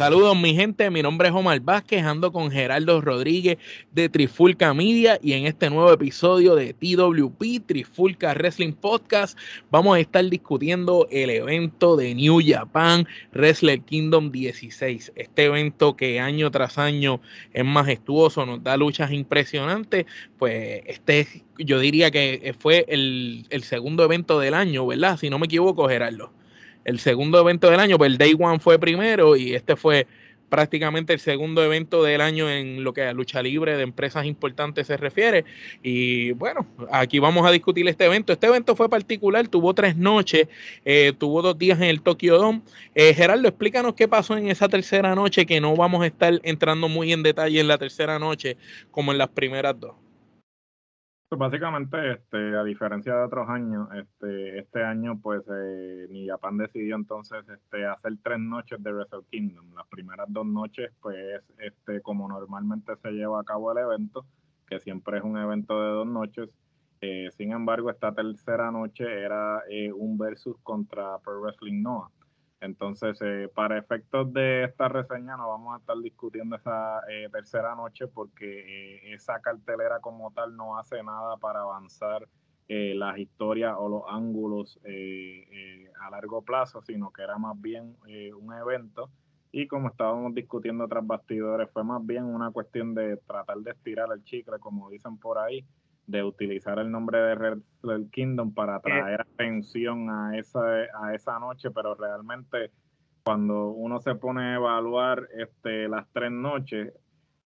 Saludos mi gente, mi nombre es Omar Vázquez, ando con Gerardo Rodríguez de Trifulca Media y en este nuevo episodio de TWP, Trifulca Wrestling Podcast, vamos a estar discutiendo el evento de New Japan Wrestler Kingdom 16. Este evento que año tras año es majestuoso, nos da luchas impresionantes, pues este yo diría que fue el, el segundo evento del año, ¿verdad? Si no me equivoco, Gerardo el segundo evento del año, pues el Day One fue primero y este fue prácticamente el segundo evento del año en lo que a lucha libre de empresas importantes se refiere. Y bueno, aquí vamos a discutir este evento. Este evento fue particular, tuvo tres noches, eh, tuvo dos días en el Tokyo Dome. Eh, Gerardo, explícanos qué pasó en esa tercera noche, que no vamos a estar entrando muy en detalle en la tercera noche como en las primeras dos. Pues básicamente, este, a diferencia de otros años, este, este año, pues, eh, ni Japan decidió entonces este, hacer tres noches de Wrestle Kingdom. Las primeras dos noches, pues, este, como normalmente se lleva a cabo el evento, que siempre es un evento de dos noches. Eh, sin embargo, esta tercera noche era eh, un versus contra Pro Wrestling Noah. Entonces, eh, para efectos de esta reseña, no vamos a estar discutiendo esa eh, tercera noche porque eh, esa cartelera como tal no hace nada para avanzar las historias o los ángulos a largo plazo, sino que era más bien un evento. Y como estábamos discutiendo tras bastidores, fue más bien una cuestión de tratar de estirar el chicle, como dicen por ahí, de utilizar el nombre de Red Kingdom para atraer atención a esa, a esa noche, pero realmente cuando uno se pone a evaluar este, las tres noches,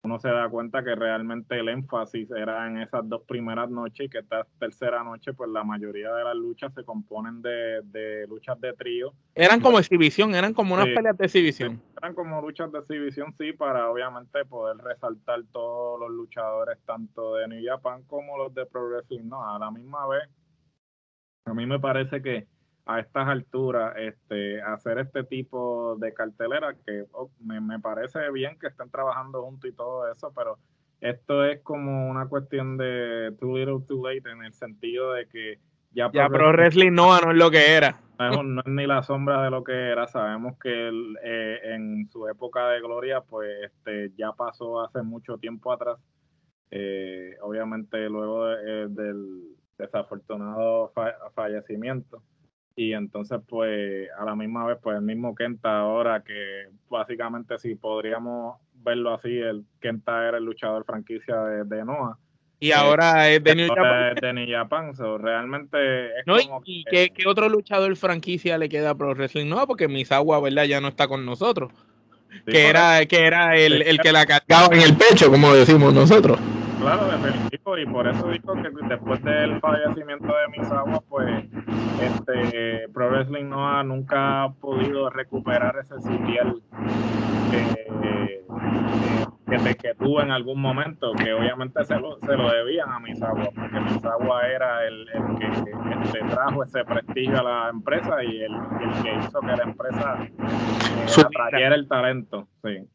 uno se da cuenta que realmente el énfasis era en esas dos primeras noches y que esta tercera noche, pues la mayoría de las luchas se componen de, luchas de trío. Eran como exhibición, eran como unas peleas de exhibición. Eran como luchas de exhibición, sí, para obviamente poder resaltar todos los luchadores, tanto de New Japan como los de Progressive, ¿no? A la misma vez, a mí me parece que a estas alturas este, hacer este tipo de cartelera, que oh, me, parece bien que estén trabajando juntos y todo eso, pero esto es como una cuestión de too little too late en el sentido de que ya, ya Pro Wrestling no, no es lo que era. No es, ni la sombra de lo que era. Sabemos que eh, en su época de gloria, pues este, ya pasó hace mucho tiempo atrás. Eh, obviamente luego eh, del desafortunado fallecimiento y entonces pues a la misma vez pues el mismo Kenta ahora que básicamente si podríamos verlo así el Kenta era el luchador franquicia de, de Noah y ahora es de New Japan. De New Japan realmente es como ¿Y qué, otro luchador franquicia le queda a Pro Wrestling Noah? Porque Misawa, ¿verdad? Ya no está con nosotros. que, era, que era el, el que la cargaba en el pecho, como decimos nosotros claro, definitivo, y por eso digo que después del fallecimiento de Misawa, pues este Pro Wrestling no ha nunca podido recuperar ese sitial que, que, que, tuvo en algún momento, que obviamente se lo, se lo debían a Misawa, porque Misawa era el, el que este, trajo ese prestigio a la empresa y el, el que hizo que la empresa eh, atrayera el talento. Sí.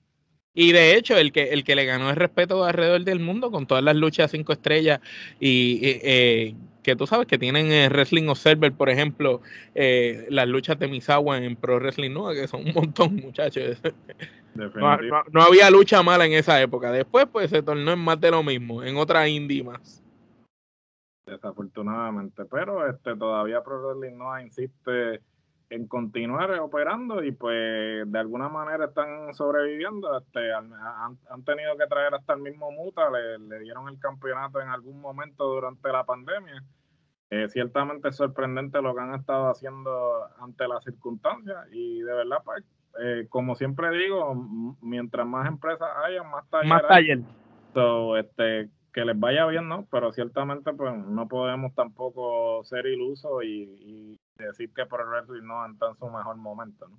Y de hecho, el que, el que le ganó el respeto alrededor del mundo con todas las luchas cinco estrellas y eh, que tú sabes que tienen eh, Wrestling Observer, por ejemplo, eh, las luchas de Misawa en Pro Wrestling Nueva, que son un montón, muchachos. No, había lucha mala en esa época. Después, pues se tornó en más de lo mismo, en otra indie más. Desafortunadamente, pero este todavía Pro Wrestling Nueva insiste en continuar operando y pues de alguna manera están sobreviviendo. Este, han, han tenido que traer hasta el mismo Muta, le, dieron el campeonato en algún momento durante la pandemia. Eh, ciertamente es sorprendente lo que han estado haciendo ante las circunstancias y de verdad, pues, eh, como siempre digo, mientras más empresas haya, más taller. Más taller. este, que les vaya bien, ¿no? Pero ciertamente pues no podemos tampoco ser ilusos y, decir que Pro Wrestling no está en su mejor momento, ¿no?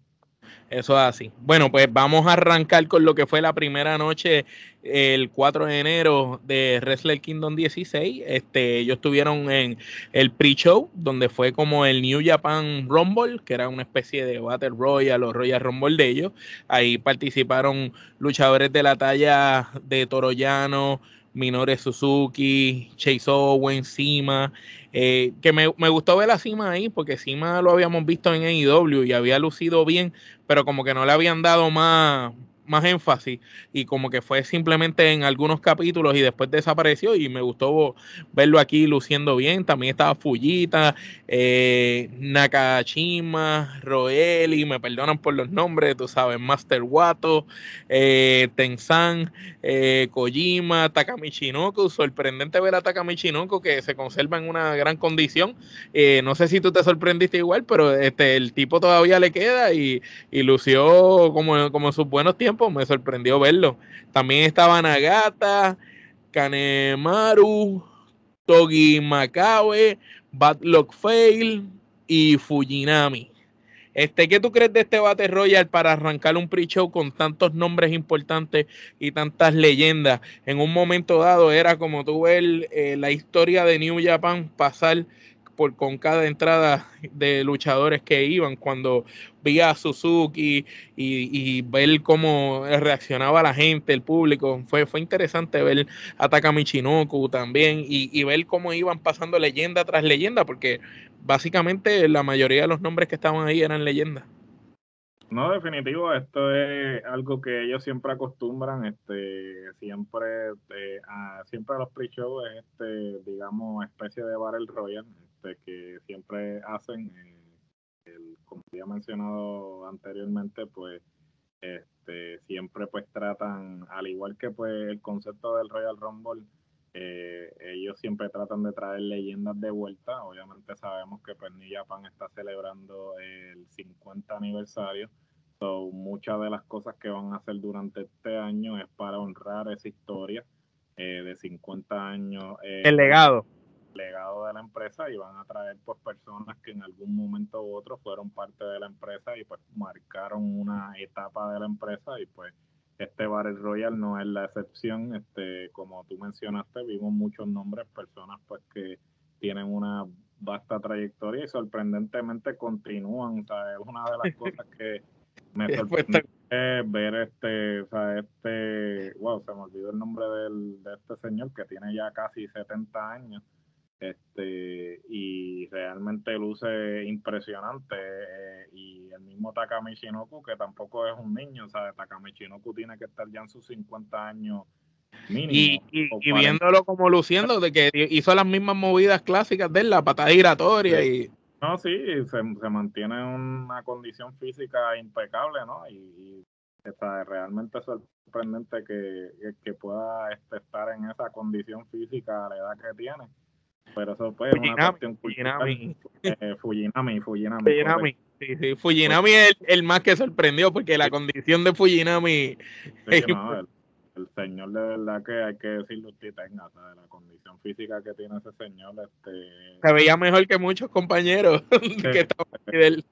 Eso es así. Bueno, pues vamos a arrancar con lo que fue la primera noche, el 4 de enero de Wrestle Kingdom 16. Este, ellos estuvieron en el pre-show, donde fue como el New Japan Rumble, que era una especie de Battle Royale o Royal Rumble de ellos. Ahí participaron luchadores de la talla de Toroyano, Minore Suzuki, Chase Owen, Sima, eh, que me, gustó ver a Sima ahí porque Sima lo habíamos visto en AEW y había lucido bien, pero como que no le habían dado más, más énfasis y como que fue simplemente en algunos capítulos y después desapareció y me gustó verlo aquí luciendo bien. También estaba Fujita, eh, Nakashima, Roeli, me perdonan por los nombres, tú sabes, Master Wato, eh, Tensan, eh, Kojima, Takamichinoku. Sorprendente ver a Takamichinoku que se conserva en una gran condición. Eh, no sé si tú te sorprendiste igual, pero este el tipo todavía le queda y, y lució como, como en sus buenos tiempos. Me sorprendió verlo. También estaba Nagata, Kanemaru, Togi Makabe, Badlock Fail y Fujinami. Este, ¿Qué tú crees de este Battle Royale para arrancar un pre-show con tantos nombres importantes y tantas leyendas? En un momento dado era como tú ves eh, la historia de New Japan pasar con cada entrada de luchadores que iban. Cuando vi a Suzuki y, ver cómo reaccionaba la gente, el público, fue, fue interesante ver a Takamichinoku también y, ver cómo iban pasando leyenda tras leyenda, porque básicamente la mayoría de los nombres que estaban ahí eran leyendas. No, definitivo, esto es algo que ellos siempre acostumbran, este, siempre, eh, a, siempre a los pre-shows, este, digamos, especie de Battle Royale, que siempre hacen, eh, como ya mencionado anteriormente, pues, este, siempre pues tratan, al igual que pues el concepto del Royal Rumble, eh, ellos siempre tratan de traer leyendas de vuelta. Obviamente sabemos que pues Japan está celebrando el 50 aniversario. So, muchas de las cosas que van a hacer durante este año es para honrar esa historia eh, de 50 años. Eh, el legado. Legado de la empresa y van a traer pues personas que en algún momento u otro fueron parte de la empresa y pues marcaron una etapa de la empresa y pues este Battle Royal no es la excepción. Este, como tú mencionaste, vimos muchos nombres, personas pues que tienen una vasta trayectoria y sorprendentemente continúan. O sea, es una de las cosas que me sorprende ver este, o sea, este, wow, se me olvidó el nombre del, de este señor que tiene ya casi 70 años este y realmente luce impresionante eh, y el mismo Takami Shinoku que tampoco es un niño, o sea, Takami Shinoku tiene que estar ya en sus 50 años mínimo. Y, y, viéndolo como luciendo, de que hizo las mismas movidas clásicas de él, la patada giratoria y... No, sí, se, se mantiene en una condición física impecable, ¿no? Y, está realmente sorprendente que, que pueda este, estar en esa condición física a la edad que tiene pero eso pues es una cuestión Fujinami. Eh, Fujinami, Fujinami. Fujinami. Sí, sí. Fujinami es el, más que sorprendió porque la condición de Fujinami... el, señor de verdad que hay que decirlo usted tenga, la condición física que tiene ese señor. Este... Se veía mejor que muchos compañeros que estaban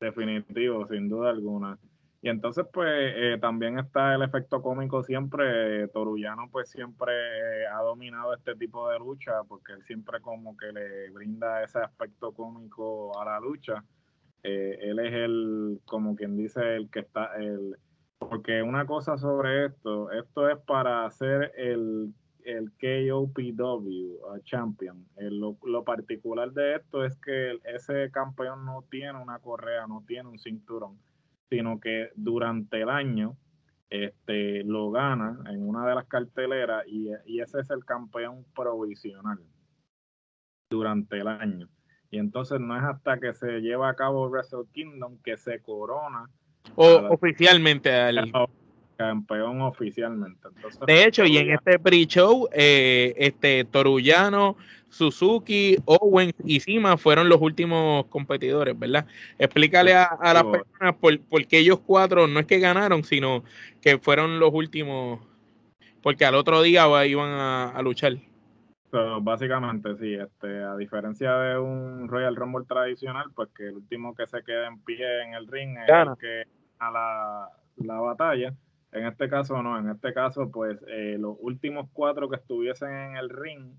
Definitivo, sin duda alguna. Y entonces, pues, eh, también está el efecto cómico siempre. Torullano, pues, siempre eh, ha dominado este tipo de lucha porque él siempre como que le brinda ese aspecto cómico a la lucha. Eh, él es el, como quien dice, el que está, el, porque una cosa sobre esto, esto es para hacer el, el KOPW Champion. lo, lo particular de esto es que ese campeón no tiene una correa, no tiene un cinturón sino que durante el año este, lo gana en una de las carteleras y, ese es el campeón provisional durante el año. Y entonces no es hasta que se lleva a cabo Wrestle Kingdom que se corona. O oficialmente al campeón oficialmente. de hecho, y en este pre-show, eh, este Torullano Suzuki, Owen y Sima fueron los últimos competidores, ¿verdad? Explícale a, las personas por, qué ellos cuatro no es que ganaron, sino que fueron los últimos, porque al otro día iban a, luchar. básicamente, sí, este, a diferencia de un Royal Rumble tradicional, pues que el último que se queda en pie en el ring es el que a la, la batalla. En este caso no, en este caso pues eh, los últimos cuatro que estuviesen en el ring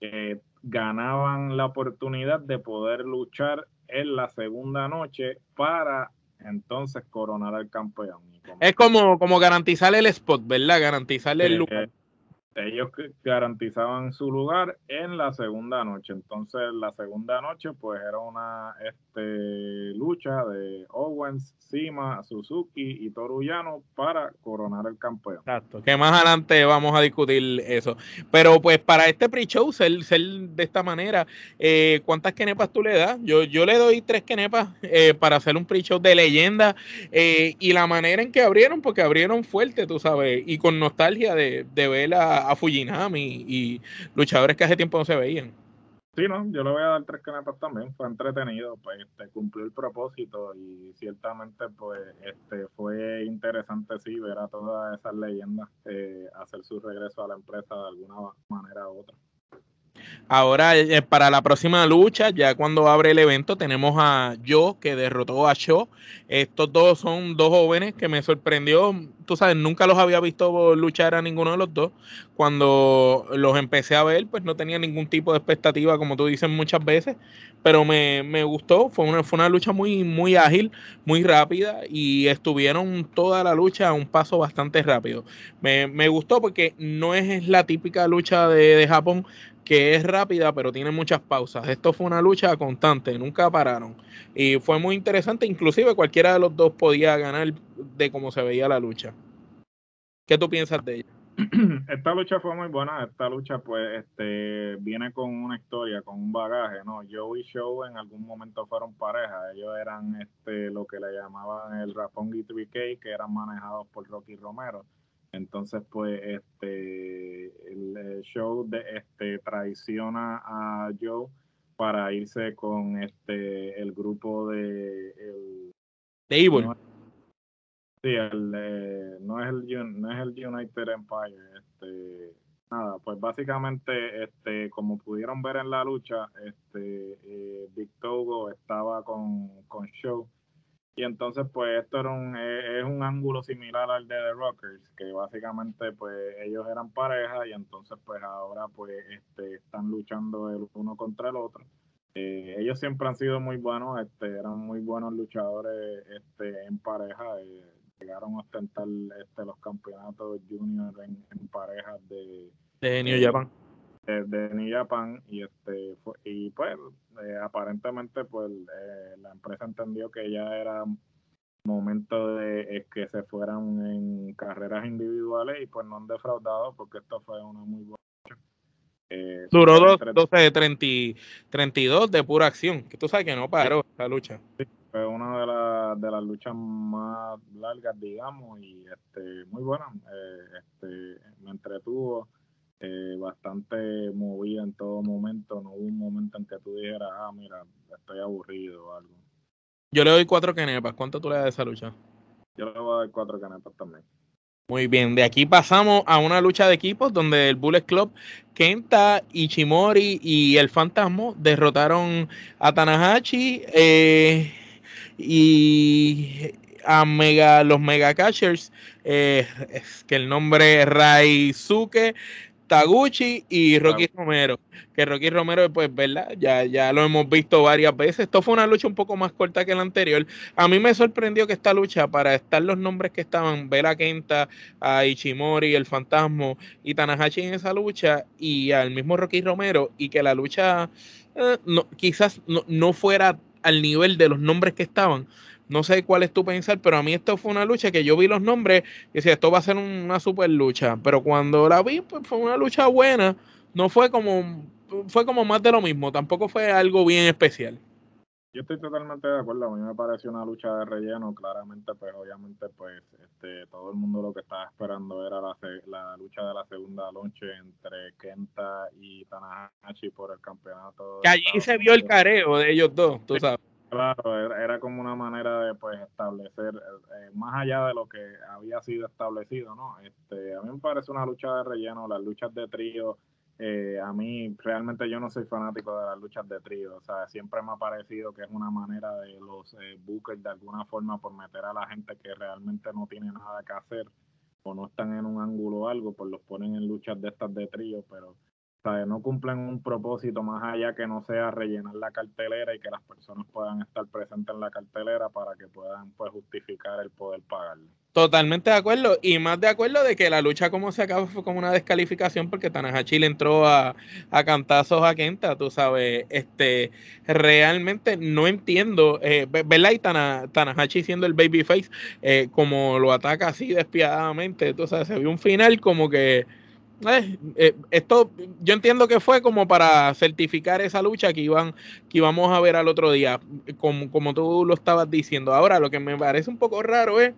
eh, ganaban la oportunidad de poder luchar en la segunda noche para entonces coronar al campeón. es como, como garantizar el spot, ¿verdad? Garantizarle el lugar. Ellos garantizaban su lugar en la segunda noche. Entonces, la segunda noche, pues era una este, lucha de Owens, Sima, Suzuki y Torullano para coronar el campeón. Exacto, que más adelante vamos a discutir eso. Pero, pues, para este pre-show, ser, de esta manera, eh, ¿cuántas kenepas tú le das? Yo, yo le doy tres kenepas eh, para hacer un pre-show de leyenda eh, y la manera en que abrieron, porque abrieron fuerte, tú sabes, y con nostalgia de, de ver a a, Fujinami y luchadores que hace tiempo no se veían. Sí, no, yo le voy a dar tres canetas también, fue entretenido, pues este, cumplió el propósito y ciertamente pues este fue interesante sí ver a todas esas leyendas eh, hacer su regreso a la empresa de alguna manera u otra. Ahora, eh, para la próxima lucha, ya cuando abre el evento, tenemos a Joe que derrotó a Shaw. Estos dos son dos jóvenes que me sorprendió. Tú sabes, nunca los había visto luchar a ninguno de los dos. Cuando los empecé a ver, pues no tenía ningún tipo de expectativa, como tú dices muchas veces. Pero me, gustó. Fue una, fue una lucha muy, muy ágil, muy rápida. Y estuvieron toda la lucha a un paso bastante rápido. Me, gustó porque no es la típica lucha de, de Japón que es rápida, pero tiene muchas pausas. Esto fue una lucha constante, nunca pararon. Y fue muy interesante, inclusive cualquiera de los dos podía ganar de cómo se veía la lucha. ¿Qué tú piensas de ella? Esta lucha fue muy buena, esta lucha pues este viene con una historia, con un bagaje, ¿no? Joe y Show en algún momento fueron pareja, ellos eran este lo que le llamaban el Rapongi 3K, que eran manejados por Rocky Romero entonces, pues, este, el show de, este, traiciona a Joe para irse con este, el grupo de... El, No, sí, el, no, es el, no es el United Empire. Este, nada, pues básicamente, este, como pudieron ver en la lucha, este, eh, Big Togo estaba con, con Show y entonces, pues, esto era un, eh, es un ángulo similar al de The Rockers, que básicamente, pues, ellos eran pareja y entonces, pues, ahora, pues, este, están luchando el uno contra el otro. Eh, ellos siempre han sido muy buenos, este, eran muy buenos luchadores este, en pareja. Eh, llegaron a ostentar este, los campeonatos junior en, en parejas de, de New Japan de, New Japan y este y pues eh, aparentemente pues eh, la empresa entendió que ya era momento de que se fueran en carreras individuales y pues no han defraudado porque esto fue una muy buena eh, Duró 12 de 32 de pura acción, que tú sabes que no paró esa lucha. fue una de, las de las luchas más largas, digamos, y este muy buena. este Me entretuvo eh, bastante movida en todo momento. No hubo un momento en que tú dijeras, ah, mira, estoy aburrido o algo. Yo le doy cuatro canepas. ¿Cuánto tú le das a esa lucha? Yo le voy a dar cuatro canepas también. Muy bien, de aquí pasamos a una lucha de equipos donde el Bullet Club, Kenta, Ichimori y el Fantasma derrotaron a Tanahashi eh, y a mega, los Mega Catchers, eh, es que el nombre es Raizuke, Taguchi y Rocky Romero. Que Rocky Romero, pues, ¿verdad? Ya, ya lo hemos visto varias veces. Esto fue una lucha un poco más corta que la anterior. A mí me sorprendió que esta lucha, para estar los nombres que estaban, ver a Kenta, a Ichimori, el Fantasma y Tanahashi en esa lucha, y al mismo Rocky Romero, y que la lucha eh, no, quizás no, no fuera al nivel de los nombres que estaban no sé cuál es tu pensar, pero a mí esto fue una lucha que yo vi los nombres y decía, esto va a ser una super lucha. Pero cuando la vi, pues fue una lucha buena. No fue como, fue como más de lo mismo. Tampoco fue algo bien especial. Yo estoy totalmente de acuerdo. A mí me pareció una lucha de relleno. Claramente, pues obviamente, pues este, todo el mundo lo que estaba esperando era la, la lucha de la segunda noche entre Kenta y Tanahashi por el campeonato. Que allí se vio el careo de ellos dos, tú sabes. Claro, era, como una manera de pues establecer, eh, más allá de lo que había sido establecido, ¿no? Este, a mí me parece una lucha de relleno, las luchas de trío, eh, a mí realmente yo no soy fanático de las luchas de trío, o sea, siempre me ha parecido que es una manera de los eh, bookers de alguna forma por meter a la gente que realmente no tiene nada que hacer o no están en un ángulo o algo, pues los ponen en luchas de estas de trío, pero no cumplen un propósito más allá que no sea rellenar la cartelera y que las personas puedan estar presentes en la cartelera para que puedan pues justificar el poder pagarle. Totalmente de acuerdo y más de acuerdo de que la lucha como se acabó fue como una descalificación porque Tanahashi le entró a, a cantazos a Kenta, tú sabes, este realmente no entiendo, eh, ¿verdad? Y Tanahashi siendo el babyface, eh, como lo ataca así despiadadamente, tú sabes, se vio un final como que eh, eh, esto yo entiendo que fue como para certificar esa lucha que iban que íbamos a ver al otro día como, como tú lo estabas diciendo. Ahora lo que me parece un poco raro es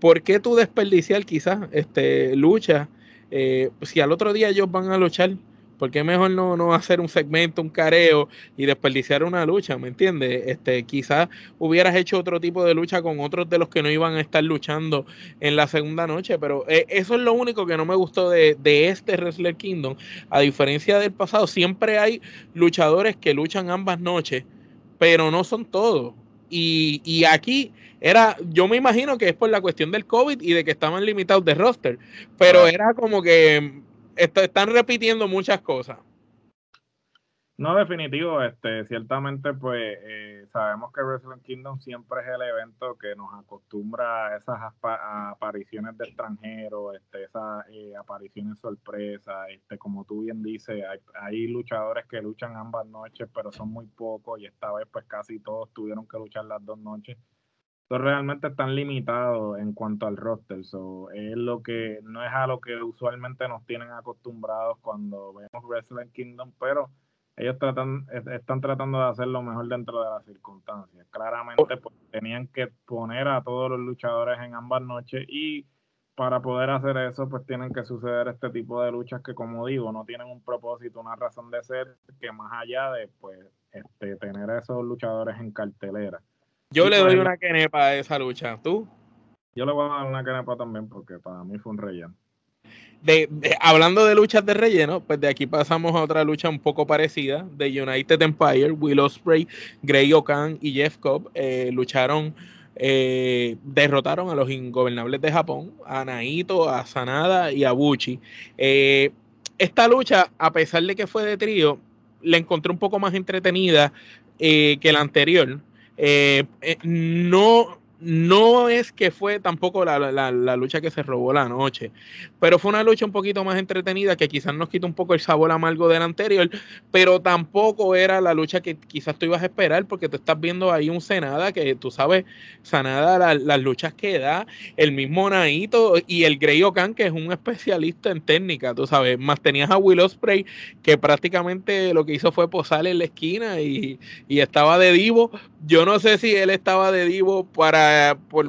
por qué tú desperdiciar quizás este lucha eh, si al otro día ellos van a luchar ¿Por qué mejor no, no hacer un segmento, un careo y desperdiciar una lucha? ¿Me entiendes? Este, quizás hubieras hecho otro tipo de lucha con otros de los que no iban a estar luchando en la segunda noche, pero eh, eso es lo único que no me gustó de, de este Wrestler Kingdom. A diferencia del pasado, siempre hay luchadores que luchan ambas noches, pero no son todos. Y, y, aquí era, yo me imagino que es por la cuestión del COVID y de que estaban limitados de roster, pero era como que están repitiendo muchas cosas. No, definitivo, este, ciertamente pues eh, sabemos que Wrestling Kingdom siempre es el evento que nos acostumbra a esas apariciones de extranjeros, este, esas eh, apariciones sorpresas, este, como tú bien dices, hay, hay, luchadores que luchan ambas noches, pero son muy pocos y esta vez pues casi todos tuvieron que luchar las dos noches realmente están limitados en cuanto al roster. So, es lo que no es a lo que usualmente nos tienen acostumbrados cuando vemos Wrestling Kingdom, pero ellos tratan, están tratando de hacer lo mejor dentro de las circunstancias. Claramente pues, tenían que poner a todos los luchadores en ambas noches y para poder hacer eso pues tienen que suceder este tipo de luchas que como digo no tienen un propósito, una razón de ser que más allá de pues este, tener a esos luchadores en cartelera. Yo le doy una quenepa a esa lucha. ¿Tú? Yo le voy a dar una quenepa también porque para mí fue un relleno. De, hablando de luchas de relleno, pues de aquí pasamos a otra lucha un poco parecida de United Empire. Will Ospreay, Grey Okan y Jeff Cobb eh, lucharon, eh, derrotaron a los ingobernables de Japón, a Naito, a Sanada y a Buchi. Eh, esta lucha, a pesar de que fue de trío, la encontré un poco más entretenida que la anterior. Eh, eh, no no es que fue tampoco la, la, lucha que se robó la noche, pero fue una lucha un poquito más entretenida que quizás nos quita un poco el sabor amargo del anterior, pero tampoco era la lucha que quizás tú ibas a esperar porque tú estás viendo ahí un Senada que tú sabes, Sanada, las luchas que da, el mismo Naito y el Grey Okan que es un especialista en técnica, tú sabes, más tenías a Will Ospreay que prácticamente lo que hizo fue posar en la esquina y, y estaba de divo, yo no sé si él estaba de divo para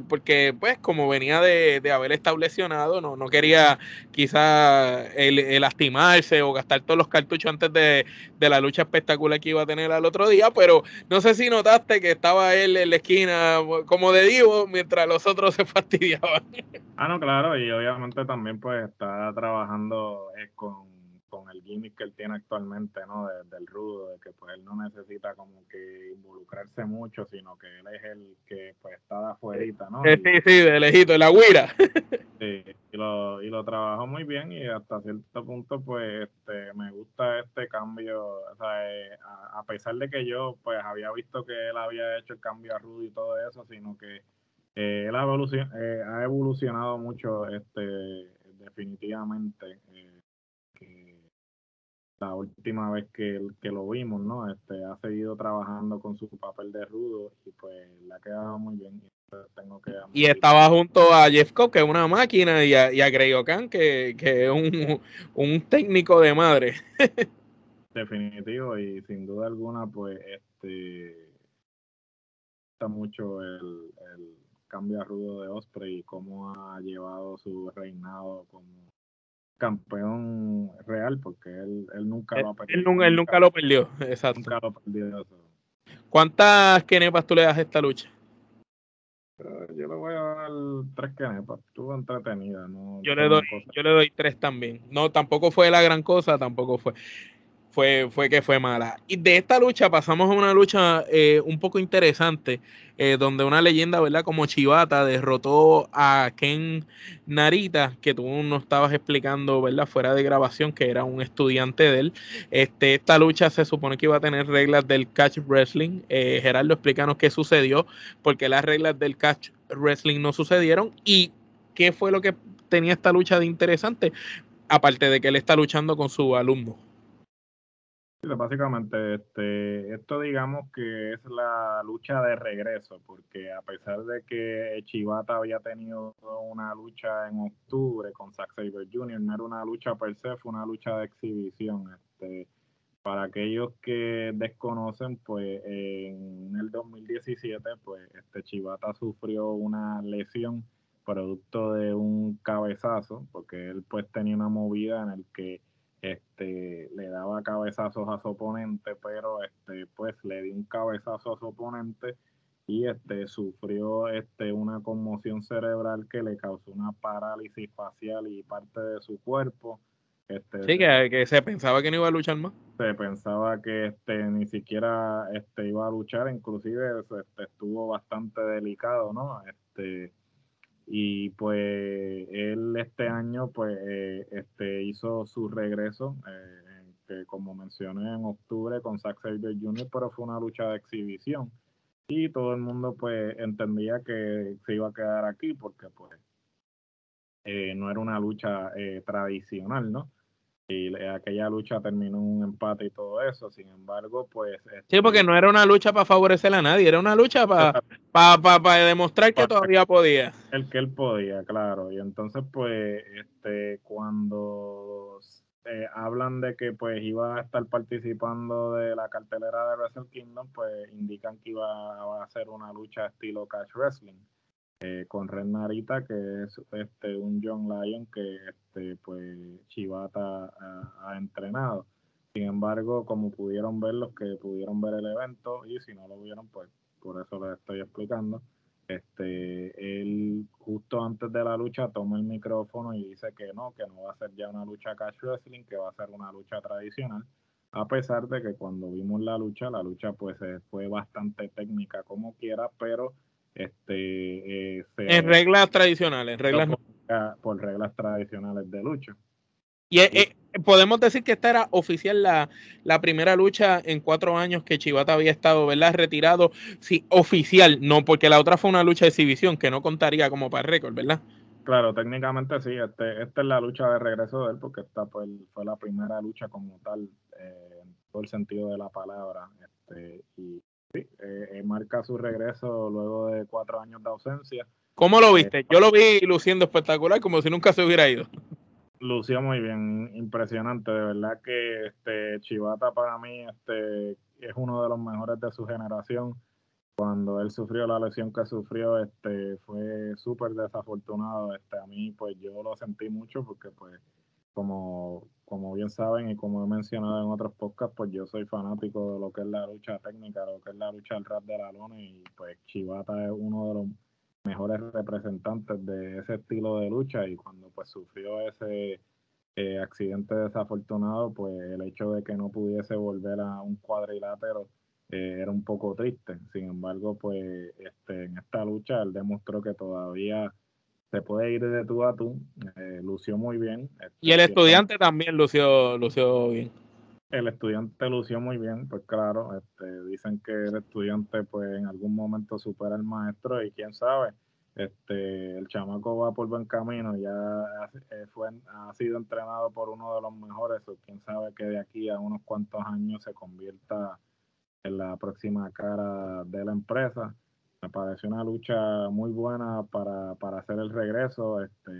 porque pues como venía de, haber estado lesionado, no, no quería quizá el, lastimarse o gastar todos los cartuchos antes de, la lucha espectacular que iba a tener al otro día, pero no sé si notaste que estaba él en la esquina como de divo mientras los otros se fastidiaban. Ah, no, claro, y obviamente también pues está trabajando eh, con con el gimmick que él tiene actualmente, ¿no? del rudo, de que pues él no necesita como que involucrarse mucho, sino que él es el que pues está de afuerita, ¿no? Sí, sí, de lejito, la guira. Sí, y lo, y lo trabajó muy bien y hasta cierto punto pues este, me gusta este cambio, o sea, eh, a, pesar de que yo pues había visto que él había hecho el cambio a rudo y todo eso, sino que eh, él ha, eh, ha evolucionado mucho este definitivamente la última vez que, que, lo vimos, ¿no? Este, ha seguido trabajando con su papel de rudo y pues le ha quedado muy bien. Y, estaba junto a Jeff Cobb, que es una máquina, y a, y a Greg Ocan, que, que, es un, un, técnico de madre. Definitivo, y sin duda alguna, pues, este está mucho el, el cambio a rudo de Osprey y cómo ha llevado su reinado como campeón real, porque él, él nunca lo ha perdido. Él, nunca, lo perdió, exacto. Nunca lo perdió. ¿Cuántas kenepas tú le das a esta lucha? Yo le voy a dar tres kenepas, estuvo entretenida. ¿no? Yo, le doy, yo le doy tres también. No, tampoco fue la gran cosa, tampoco fue. Fue, fue que fue mala. Y de esta lucha pasamos a una lucha eh, un poco interesante, eh, donde una leyenda, ¿verdad? Como Chivata derrotó a Ken Narita, que tú nos estabas explicando, ¿verdad? Fuera de grabación, que era un estudiante de él. Este, esta lucha se supone que iba a tener reglas del catch wrestling. Eh, Gerardo, explícanos qué sucedió, porque las reglas del catch wrestling no sucedieron y qué fue lo que tenía esta lucha de interesante, aparte de que él está luchando con su alumno. Básicamente, este, esto digamos que es la lucha de regreso, porque a pesar de que Chivata había tenido una lucha en octubre con Zack Saber Jr., no era una lucha per se, fue una lucha de exhibición. Este, para aquellos que desconocen, pues en el 2017, pues este Chivata sufrió una lesión producto de un cabezazo, porque él pues tenía una movida en el que este le daba cabezazos a su oponente, pero este pues le dio un cabezazo a su oponente y este sufrió este una conmoción cerebral que le causó una parálisis facial y parte de su cuerpo. Este, sí, que, se pensaba que no iba a luchar más. Se pensaba que este ni siquiera este iba a luchar, inclusive este, estuvo bastante delicado, ¿no? Este y pues él este año pues eh, este hizo su regreso eh, que como mencioné en octubre con Zack Saber Jr. pero fue una lucha de exhibición y todo el mundo pues entendía que se iba a quedar aquí porque pues eh, no era una lucha tradicional no y aquella lucha terminó en un empate y todo eso. Sin embargo, pues... sí, porque no era una lucha para favorecer a nadie, era una lucha para para demostrar que todavía podía. El que él podía, claro. Y entonces, pues, este cuando eh, hablan de que pues iba a estar participando de la cartelera de Wrestle Kingdom, pues indican que iba a ser una lucha estilo Cash Wrestling. Eh, con Ren Narita, que es este un John Lyon que este pues Chivata ha, entrenado. Sin embargo, como pudieron ver los que pudieron ver el evento, y si no lo vieron, pues por eso les estoy explicando. Este, él justo antes de la lucha toma el micrófono y dice que no, que no va a ser ya una lucha cash wrestling, que va a ser una lucha tradicional. A pesar de que cuando vimos la lucha, la lucha pues fue bastante técnica como quiera, pero este, eh, en reglas tradicionales, reglas por, reglas tradicionales de lucha. Y eh, eh, podemos decir que esta era oficial la, la, primera lucha en cuatro años que Chivata había estado, ¿verdad? Retirado, sí, oficial, no, porque la otra fue una lucha de exhibición que no contaría como para récord, ¿verdad? Claro, técnicamente sí, este, esta es la lucha de regreso de él, porque esta fue, fue la primera lucha como tal, en todo el sentido de la palabra, este, y Sí, eh, eh, marca su regreso luego de cuatro años de ausencia. ¿Cómo lo viste? Yo lo vi luciendo espectacular, como si nunca se hubiera ido. Lució muy bien, impresionante. De verdad que este Chivata para mí este, es uno de los mejores de su generación. Cuando él sufrió la lesión que sufrió, este, fue súper desafortunado. Este, a mí, pues yo lo sentí mucho porque, pues, como como bien saben y como he mencionado en otros podcasts, pues yo soy fanático de lo que es la lucha técnica, lo que es la lucha al rap de la lona y pues Chivata es uno de los mejores representantes de ese estilo de lucha y cuando pues sufrió ese eh, accidente desafortunado, pues el hecho de que no pudiese volver a un cuadrilátero eh, era un poco triste. Sin embargo, pues este, en esta lucha él demostró que todavía se puede ir de tú a tú, eh, lució muy bien. Y el estudiante también lució, lució bien. El estudiante lució muy bien, pues claro, este, dicen que el estudiante pues en algún momento supera al maestro y quién sabe, este, el chamaco va por buen camino, ya eh, fue, ha sido entrenado por uno de los mejores, o quién sabe que de aquí a unos cuantos años se convierta en la próxima cara de la empresa me pareció una lucha muy buena para, hacer el regreso. Este,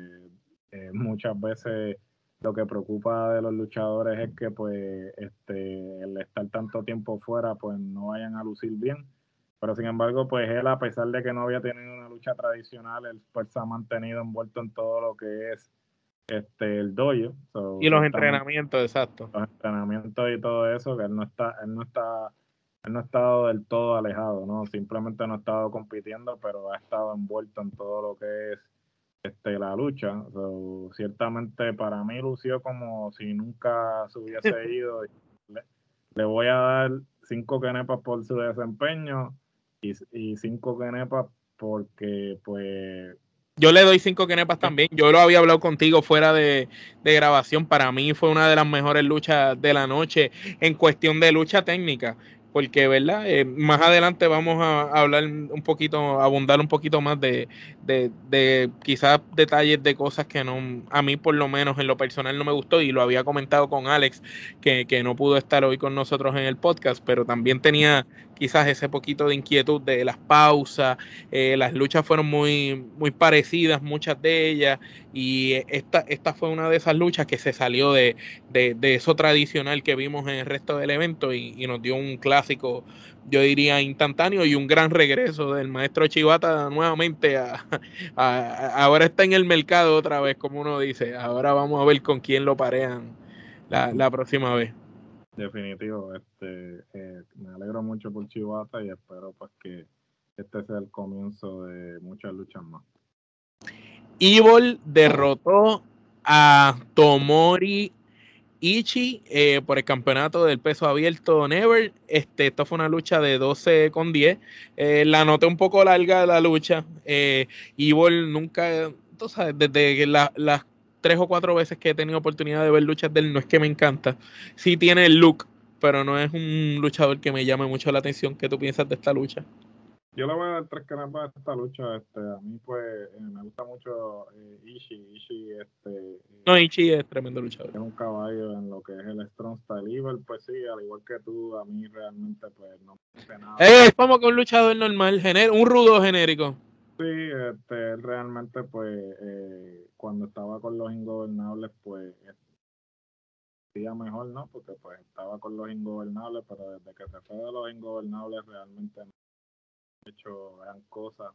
eh, muchas veces lo que preocupa de los luchadores es que pues este el estar tanto tiempo fuera pues no vayan a lucir bien. Pero sin embargo, pues él a pesar de que no había tenido una lucha tradicional, él pues se ha mantenido envuelto en todo lo que es este el dojo. y los entrenamientos, exacto. Los entrenamientos y todo eso, que él no está, él no está él no ha estado del todo alejado, ¿no? Simplemente no ha estado compitiendo, pero ha estado envuelto en todo lo que es este, la lucha. ciertamente para mí lució como si nunca se hubiese ido. le voy a dar cinco canepas por su desempeño y, y cinco canepas porque pues yo le doy cinco kenepas también. Yo lo había hablado contigo fuera de, de, grabación. Para mí fue una de las mejores luchas de la noche en cuestión de lucha técnica porque, ¿verdad? Eh, más adelante vamos a, hablar un poquito, abundar un poquito más de, de, de, quizás detalles de cosas que no, a mí por lo menos en lo personal no me gustó y lo había comentado con Alex, que, que no pudo estar hoy con nosotros en el podcast, pero también tenía quizás ese poquito de inquietud de las pausas, eh, las luchas fueron muy, muy parecidas, muchas de ellas, y esta, esta fue una de esas luchas que se salió de, de, eso tradicional que vimos en el resto del evento y, nos dio un clásico, yo diría, instantáneo y un gran regreso del maestro Chivata nuevamente a, ahora está en el mercado otra vez, como uno dice, ahora vamos a ver con quién lo parean la próxima vez. Definitivo, este, eh, me alegro mucho por Chivata y espero pues que este sea el comienzo de muchas luchas más. Evil derrotó a Tomori Ichi eh, por el campeonato del peso abierto Never. Este, esta fue una lucha de 12 con 10. Eh, la noté un poco larga la lucha. Eh, Evil nunca, tú sabes, desde las tres o cuatro veces que he tenido oportunidad de ver luchas de él, no es que me encanta. Sí tiene el look, pero no es un luchador que me llame mucho la atención. ¿Qué tú piensas de esta lucha? Yo le voy a dar tres caras para esta lucha. Este, a mí, pues, eh, me gusta mucho eh, Ishii. Ishii, este. Eh, no, Ishii es tremendo luchador. Es un caballo en lo que es el Strong Style Evil. Pues sí, al igual que tú, a mí realmente, pues, no me gusta nada. Es como que un luchador normal, un rudo genérico. Sí, este, realmente, pues, eh, cuando estaba con los ingobernables, pues, día mejor, ¿no? Porque, pues, estaba con los ingobernables, pero desde que se fue de los ingobernables, realmente no ha hecho gran cosa.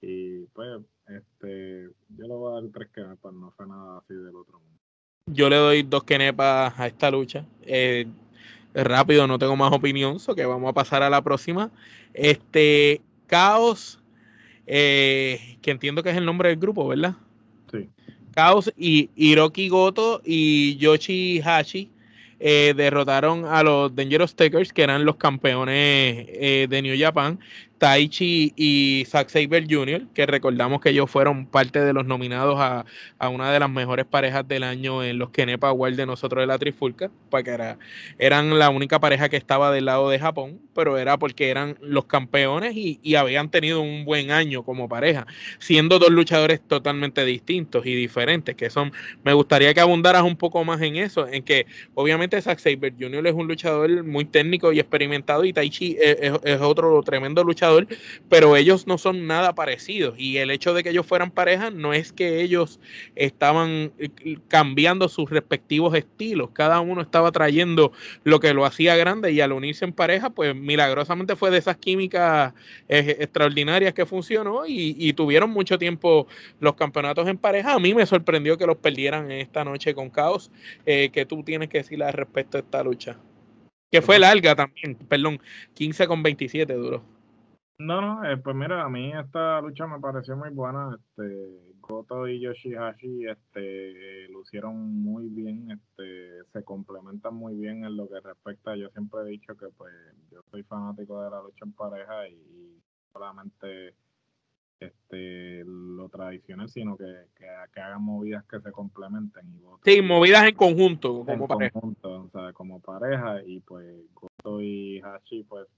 Y, pues, este, yo le voy a dar tres kenepas, no fue nada así del otro mundo. Yo le doy dos kenepas a esta lucha. Eh, rápido, no tengo más opinión, so que vamos a pasar a la próxima. Este, Caos eh, que entiendo que es el nombre del grupo, ¿verdad? Sí. Chaos y Hiroki Goto y Yoshi Hashi eh, derrotaron a los Dangerous Takers, que eran los campeones eh, de New Japan, Taichi y Zack Saber Jr., que recordamos que ellos fueron parte de los nominados a, una de las mejores parejas del año en los Kenepa Award de nosotros de la Trifulca, porque era, eran la única pareja que estaba del lado de Japón, pero era porque eran los campeones y, y habían tenido un buen año como pareja, siendo dos luchadores totalmente distintos y diferentes, que son, me gustaría que abundaras un poco más en eso, en que obviamente Zack Saber Jr. es un luchador muy técnico y experimentado y Taichi es otro tremendo luchador pero ellos no son nada parecidos. Y el hecho de que ellos fueran pareja no es que ellos estaban eh, cambiando sus respectivos estilos. Cada uno estaba trayendo lo que lo hacía grande y al unirse en pareja, pues milagrosamente fue de esas químicas eh, extraordinarias que funcionó y, tuvieron mucho tiempo los campeonatos en pareja. A mí me sorprendió que los perdieran esta noche con Caos. Eh, que tú tienes que decir al respecto de esta lucha? Que fue larga también, perdón, 15 con 27 duró. No, no, eh, pues mira, a mí esta lucha me pareció muy buena. Este, Goto y Yoshihashi este, lucieron muy bien, este, se complementan muy bien en lo que respecta. Yo siempre he dicho que pues yo soy fanático de la lucha en pareja y, solamente este lo tradicional, sino que, que, hagan movidas que se complementen. sí, movidas en conjunto, como pareja. Conjunto, o sea, como pareja, y pues Goto y Hashi pues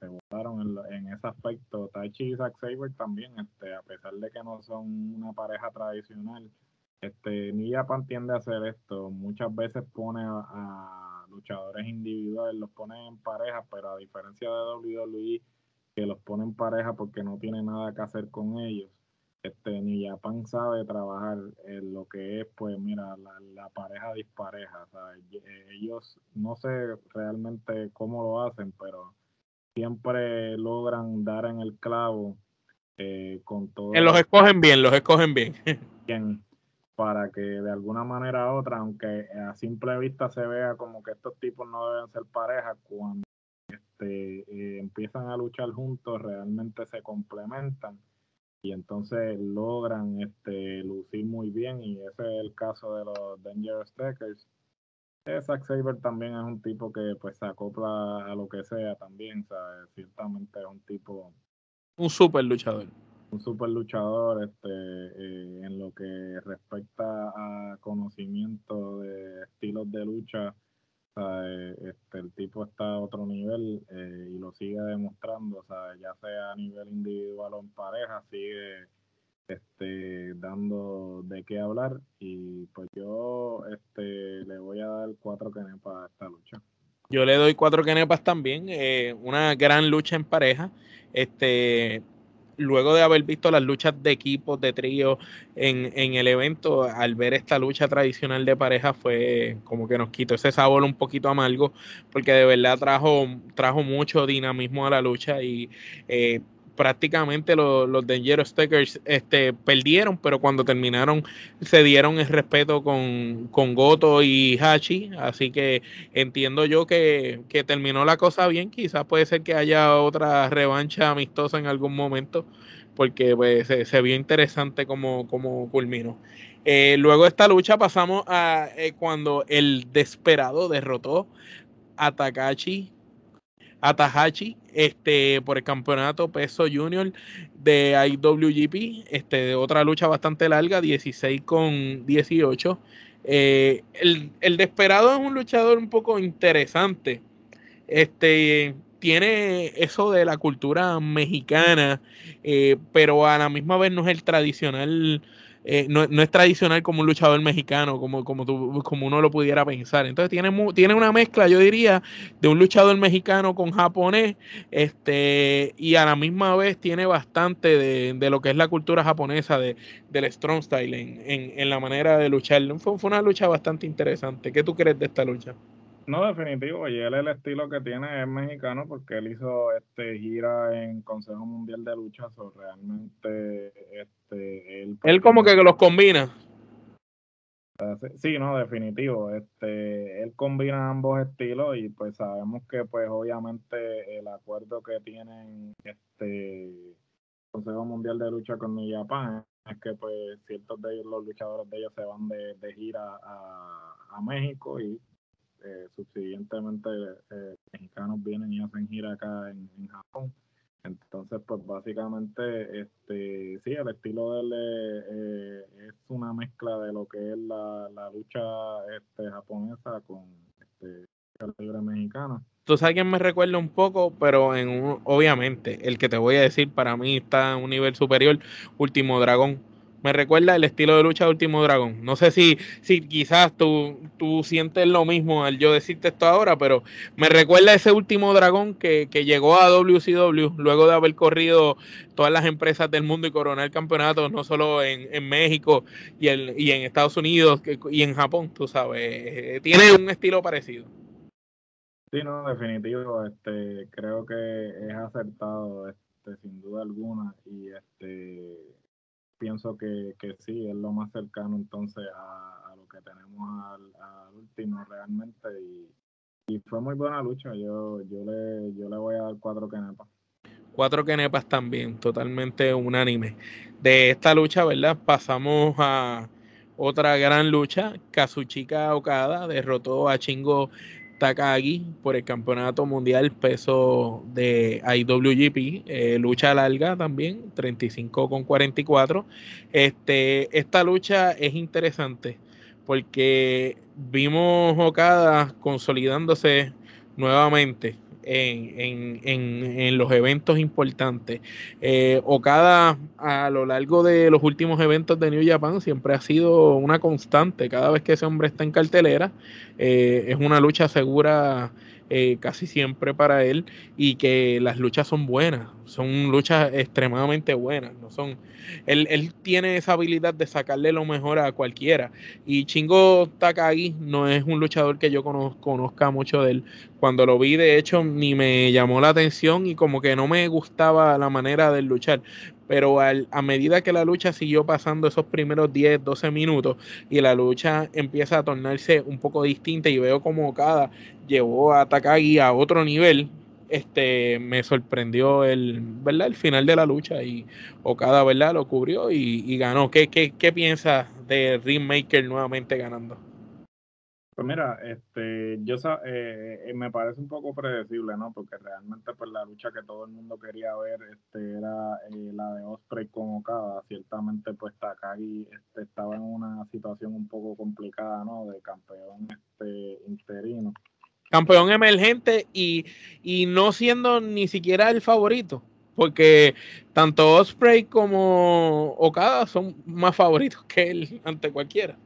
se, votaron en, ese aspecto. Taichi y Zack Saber también, este, a pesar de que no son una pareja tradicional, este, New Japan tiende a hacer esto. Muchas veces pone a, luchadores individuales, los pone en pareja, pero a diferencia de WWE, que los pone en pareja porque no tiene nada que hacer con ellos. Este, New Japan sabe trabajar en lo que es, pues mira, la, pareja dispareja. Ellos no sé realmente cómo lo hacen, pero siempre logran dar en el clavo eh, con todo. los escogen bien, los escogen bien. bien. Para que de alguna manera u otra, aunque a simple vista se vea como que estos tipos no deben ser pareja, cuando este, eh, empiezan a luchar juntos, realmente se complementan y entonces logran este, lucir muy bien. Y ese es el caso de los Dangerous Takers Zack Saber también es un tipo que pues se acopla a lo que sea también, ¿sabes? Ciertamente es un tipo... Un super luchador. Un super luchador este, eh, en lo que respecta a conocimiento de estilos de lucha. Este, el tipo está a otro nivel eh, y lo sigue demostrando, sea, ya sea a nivel individual o en pareja, sigue este, dando de qué hablar y pues yo este, le voy a dar cuatro kenepas a esta lucha. Yo le doy cuatro kenepas también, eh, una gran lucha en pareja. Este, luego de haber visto las luchas de equipos, de trío en, en, el evento, al ver esta lucha tradicional de pareja fue como que nos quitó ese sabor un poquito amargo, porque de verdad trajo, trajo mucho dinamismo a la lucha y eh, prácticamente los, los Dangerous Stickers este, perdieron, pero cuando terminaron se dieron el respeto con, con Goto y Hachi, así que entiendo yo que, que, terminó la cosa bien, quizás puede ser que haya otra revancha amistosa en algún momento, porque pues, se, vio interesante como, como culminó. Eh, luego de esta lucha pasamos a eh, cuando el Desperado derrotó a Takachi a Tahachi este, por el campeonato peso junior de IWGP, este, otra lucha bastante larga, 16 con 18. Eh, el, el Desperado es un luchador un poco interesante. Este, tiene eso de la cultura mexicana, eh, pero a la misma vez no es el tradicional eh, no, es tradicional como un luchador mexicano, como, como, como uno lo pudiera pensar. Entonces tiene, tiene una mezcla, yo diría, de un luchador mexicano con japonés, este, y a la misma vez tiene bastante de, lo que es la cultura japonesa de, del strong style en, en, la manera de luchar. Fue, fue una lucha bastante interesante. ¿Qué tú crees de esta lucha? No, definitivo, y él el estilo que tiene es mexicano porque él hizo este gira en Consejo Mundial de Lucha, o realmente este él, él como que los combina. Sí, no, definitivo. Este, él combina ambos estilos y pues sabemos que pues obviamente el acuerdo que tienen este Consejo Mundial de Lucha con New Japan es que pues ciertos de ellos, los luchadores de ellos se van de, de gira a, a México y eh, subsiguientemente eh, mexicanos vienen y hacen gira acá en, Japón. Entonces, pues básicamente, este, sí, el estilo de él eh, es una mezcla de lo que es la, lucha este, japonesa con este, la libre mexicana. Tú sabes quién me recuerda un poco, pero en un, obviamente, el que te voy a decir para mí está en un nivel superior, Último Dragón me recuerda el estilo de lucha de Último Dragón. No sé si, si quizás tú, tú sientes lo mismo al yo decirte esto ahora, pero me recuerda ese Último Dragón que, llegó a WCW luego de haber corrido todas las empresas del mundo y coronar campeonatos, no solo en, México y, el, y en Estados Unidos y en Japón, tú sabes. Tiene un estilo parecido. Sí, no, definitivo. Este, creo que es acertado, este, sin duda alguna. Y este pienso que, que sí, es lo más cercano entonces a, lo que tenemos al, último realmente y, fue muy buena lucha, yo, yo, le, yo le voy a dar cuatro kenepas. Cuatro kenepas también, totalmente unánime. De esta lucha, ¿verdad? Pasamos a otra gran lucha, Kazuchika Okada derrotó a Chingo Por el campeonato mundial peso de IWGP, eh, lucha larga también, 35 con 44. Este, esta lucha es interesante porque vimos Okada consolidándose nuevamente en, en, en, los eventos importantes. Eh, Okada a lo largo de los últimos eventos de New Japan siempre ha sido una constante. Cada vez que ese hombre está en cartelera, eh, es una lucha segura eh, casi siempre para él y que las luchas son buenas, son luchas extremadamente buenas, no son él, él tiene esa habilidad de sacarle lo mejor a cualquiera y Chingo Takagi no es un luchador que yo conozca mucho de él. Cuando lo vi, de hecho, ni me llamó la atención y como que no me gustaba la manera de luchar pero a medida que la lucha siguió pasando esos primeros 10, 12 minutos y la lucha empieza a tornarse un poco distinta y veo como Okada llevó a Takagi a otro nivel, este me sorprendió el, ¿verdad? el final de la lucha y Okada ¿verdad? lo cubrió y, ganó. ¿Qué, qué, qué piensas de Ringmaker nuevamente ganando? Pues mira, este, yo eh, eh, me parece un poco predecible, ¿no? Porque realmente pues la lucha que todo el mundo quería ver este, era eh, la de Osprey con Okada. Ciertamente pues Takagi este, estaba en una situación un poco complicada, ¿no? De campeón este, interino. Campeón emergente y, y no siendo ni siquiera el favorito porque tanto Osprey como Okada son más favoritos que él ante cualquiera.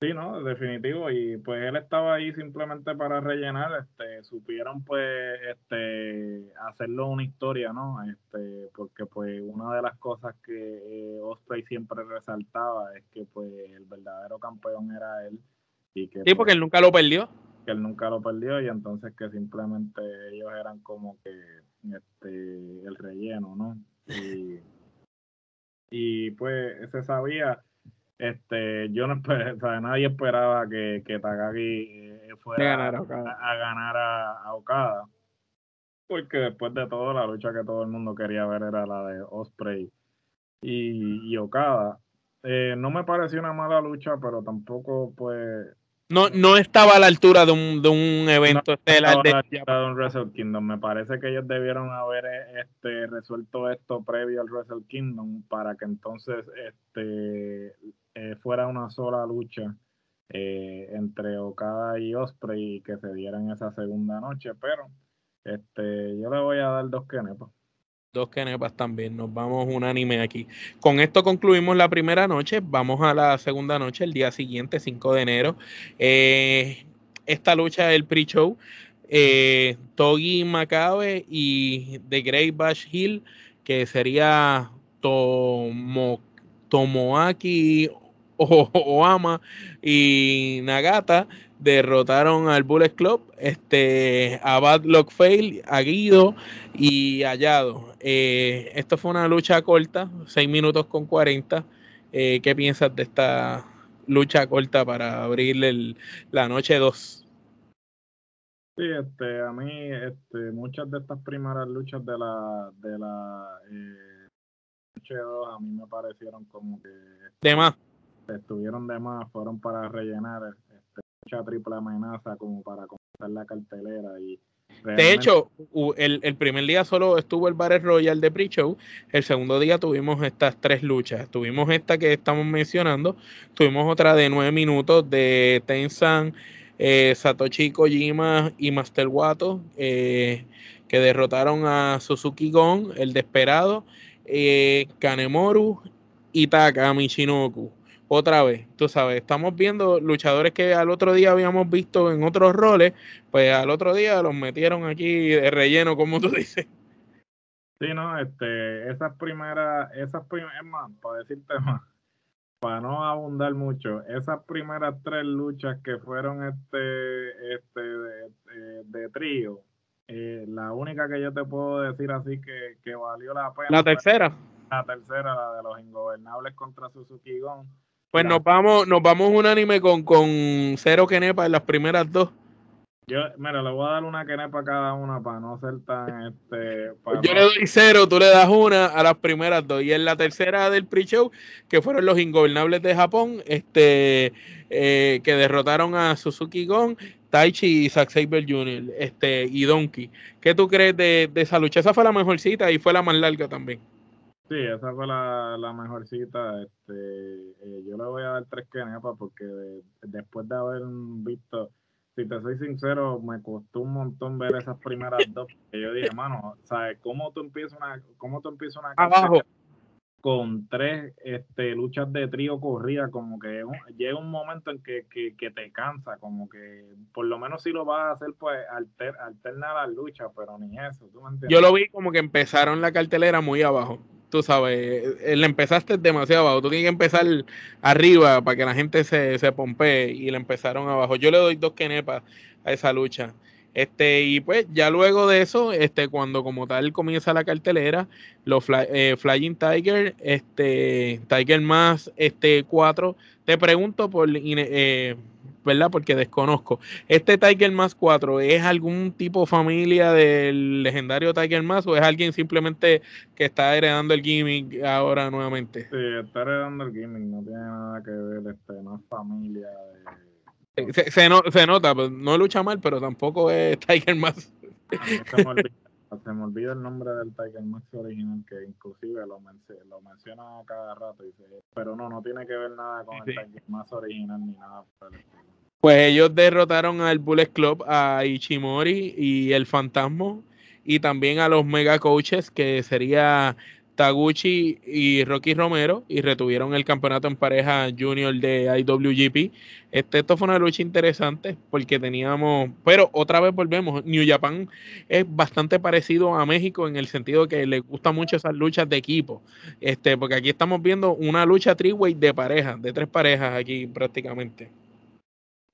Sí, no, definitivo. Y pues él estaba ahí simplemente para rellenar. Este, supieron pues este hacerlo una historia, ¿no? Este, porque pues una de las cosas que eh, Osprey siempre resaltaba es que pues el verdadero campeón era él. Y que, sí, porque pues, él nunca lo perdió. Que él nunca lo perdió y entonces que simplemente ellos eran como que este el relleno, ¿no? Y, y pues se sabía este, yo no esperaba, nadie esperaba que, que Takagi eh, fuera a, ganar a, Okada. Porque después de todo, la lucha que todo el mundo quería ver era la de Osprey y, Okada. Eh, no me pareció una mala lucha, pero tampoco, pues. No, no estaba a la altura de un, de un evento estelar de, de un Wrestle Kingdom. Me parece que ellos debieron haber este, resuelto esto previo al Wrestle Kingdom para que entonces este, eh, fuera una sola lucha eh, entre Okada y Osprey y que se dieran esa segunda noche, pero este, yo le voy a dar dos kenepas. Dos kenepas también, nos vamos unánime aquí. Con esto concluimos la primera noche, vamos a la segunda noche, el día siguiente, 5 de enero. Eh, esta lucha es el pre-show. Togi Macabe y The Great Bash Hill, que sería Tomo, Tomoaki Oama y Nagata derrotaron al Bullet Club, este, a Bad Luck Fail, a Guido y Hallado. Eh, esto fue una lucha corta, 6 minutos con 40. Eh, ¿Qué piensas de esta lucha corta para abrir la noche 2? Sí, este, a mí este, muchas de estas primeras luchas de la, de la eh, noche 2 a mí me parecieron como que... De más estuvieron de más, fueron para rellenar mucha triple amenaza como para completar la cartelera y de hecho, el, el, primer día solo estuvo el Battle Royal de pre-show. El segundo día tuvimos estas tres luchas. Tuvimos esta que estamos mencionando. Tuvimos otra de nueve minutos de Tensan, eh, Satoshi Kojima y Master Wato, eh, que derrotaron a Suzuki Gon, el Desperado, eh, Kanemoru y Taka Michinoku otra vez, tú sabes, estamos viendo luchadores que al otro día habíamos visto en otros roles, pues al otro día los metieron aquí de relleno, como tú dices. Sí, no, este, esas primeras, esas primeras, más, para decirte más, para no abundar mucho, esas primeras tres luchas que fueron este, este, de, trío, eh, la única que yo te puedo decir así que, que valió la pena. La tercera. La tercera, la de los ingobernables contra Suzuki Gon pues nos vamos, nos vamos unánime con, con cero Kenepa en las primeras dos. Yo, mira, le voy a dar una Kenepa a cada una para no ser tan este. yo le doy cero, tú le das una a las primeras dos. Y en la tercera del pre-show, que fueron los ingobernables de Japón, este eh, que derrotaron a Suzuki Gon, Taichi y Zack Saber Jr. Este, y Donkey. ¿Qué tú crees de, de esa lucha? Esa fue la mejorcita y fue la más larga también. Sí, esa fue la, la mejorcita. Este, eh, yo le voy a dar tres kenepas porque después de haber visto, si te soy sincero, me costó un montón ver esas primeras dos. Que yo dije, mano, ¿sabes cómo tú empiezas una, cómo tú empiezas una Abajo. Con tres este, luchas de trío corrida? Como que llega un momento en que, que, que, te cansa, como que por lo menos si lo vas a hacer, pues alter, alterna las luchas, pero ni eso. ¿tú me yo lo vi como que empezaron la cartelera muy abajo tú sabes, le empezaste demasiado abajo, tú tienes que empezar arriba para que la gente se, se pompee y le empezaron abajo. Yo le doy dos kenepas a esa lucha. Este, y pues ya luego de eso, este, cuando como tal comienza la cartelera, los eh, Flying Tiger, este, Tiger más este 4, te pregunto por eh, ¿verdad? Porque desconozco. ¿Este Tiger Mask 4 es algún tipo de familia del legendario Tiger Mask o es alguien simplemente que está heredando el gimmick ahora nuevamente? Sí, está heredando el gimmick, no tiene nada que ver, este, no es familia Se, se, nota, pues, no lucha mal, pero tampoco es Tiger Mask. Se me, olvida, el nombre del Tiger Mask original, que inclusive lo, lo menciona cada rato, y pero no, no tiene que ver nada con el Tiger Mask original ni nada. Pues ellos derrotaron al Bullet Club, a Ichimori y el Fantasma, y también a los Mega Coaches, que sería Taguchi y Rocky Romero y retuvieron el campeonato en pareja junior de IWGP. Este, esto fue una lucha interesante porque teníamos, pero otra vez volvemos, New Japan es bastante parecido a México en el sentido que le gusta mucho esas luchas de equipo, este, porque aquí estamos viendo una lucha triway de pareja, de tres parejas aquí prácticamente.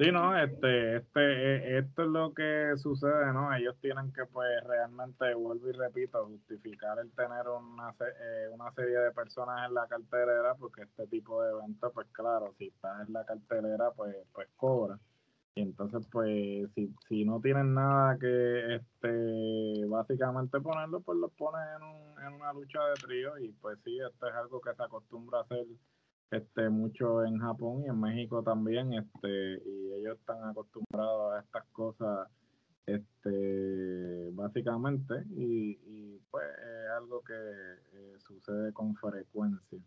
Sí, no, este, este, e, esto es lo que sucede, ¿no? Ellos tienen que, pues, realmente, vuelvo y repito, justificar el tener una, eh, una serie de personas en la cartelera, porque este tipo de eventos, pues, claro, si estás en la cartelera, pues, pues cobra. Y entonces, pues, si, si no tienen nada que, este, básicamente ponerlo, pues los pones en, un, en una lucha de trío y, pues, sí, esto es algo que se acostumbra a hacer este, mucho en Japón y en México también, este, y ellos están acostumbrados a estas cosas, este, básicamente, y, pues es algo que eh, sucede con frecuencia.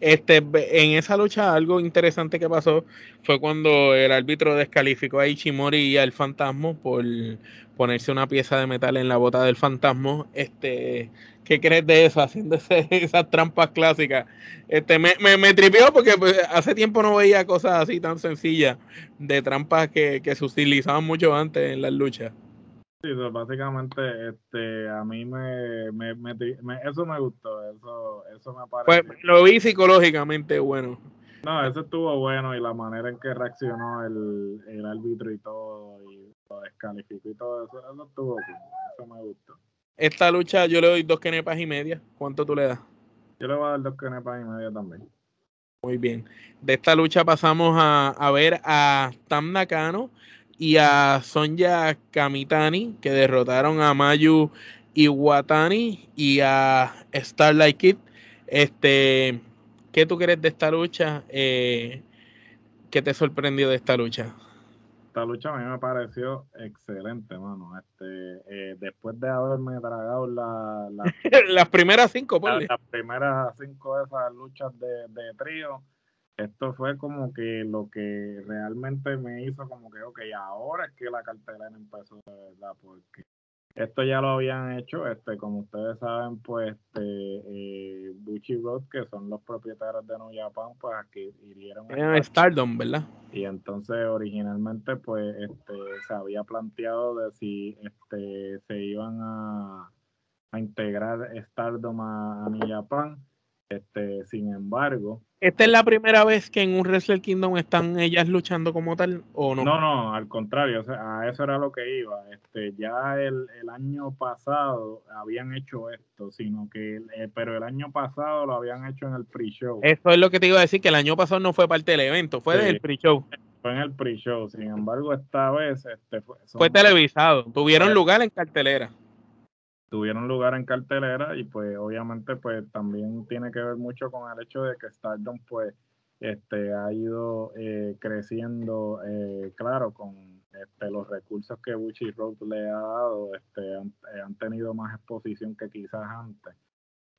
Este, en esa lucha algo interesante que pasó fue cuando el árbitro descalificó a Ichimori y al fantasma por ponerse una pieza de metal en la bota del fantasma. Este, ¿qué crees de eso? Haciendo esas trampas clásicas. Este, me, me, tripió porque pues, hace tiempo no veía cosas así tan sencillas de trampas que, que se utilizaban mucho antes en las luchas. Sí, básicamente, este, a mí me, me, me, eso me gustó, eso, eso me parece. Pues lo vi psicológicamente bueno. No, eso estuvo bueno y la manera en que reaccionó el, el árbitro y todo, y lo descalificó y todo eso, eso estuvo bien, eso me gustó. Esta lucha yo le doy dos kenepas y media. ¿Cuánto tú le das? Yo le voy a dar dos kenepas y media también. Muy bien. De esta lucha pasamos a, a ver a Tam Nakano y a Sonja Kamitani, que derrotaron a Mayu Iwatani y a Starlight Kid. Este, ¿Qué tú crees de esta lucha? Eh, ¿Qué te sorprendió de esta lucha? Esta lucha a mí me pareció excelente, mano. Este, eh, después de haberme tragado la, las primeras cinco, las primeras cinco de esas luchas de, de trío, esto fue como que lo que realmente me hizo como que, ok, ahora es que la cartelera empezó de verdad, porque esto ya lo habían hecho, este, como ustedes saben, pues, este, eh, Bucci Road, que son los propietarios de New Japan, pues aquí hirieron a Stardom, ¿verdad? Y entonces originalmente, pues, este, se había planteado de si, este, se iban a, a integrar Stardom a, a New Japan, este, sin embargo, ¿Esta es la primera vez que en un Wrestle Kingdom están ellas luchando como tal o no? No, no, al contrario, a eso era lo que iba. Este, ya el, año pasado habían hecho esto, sino que, eh, pero el año pasado lo habían hecho en el pre-show. Eso es lo que te iba a decir, que el año pasado no fue parte del evento, fue del pre-show. Fue en el pre-show, sin embargo, esta vez este, fue, fue televisado, tuvieron lugar en cartelera tuvieron lugar en cartelera y pues obviamente pues también tiene que ver mucho con el hecho de que Stardom pues este ha ido eh, creciendo eh, claro con este, los recursos que Bucci Road le ha dado este han, han tenido más exposición que quizás antes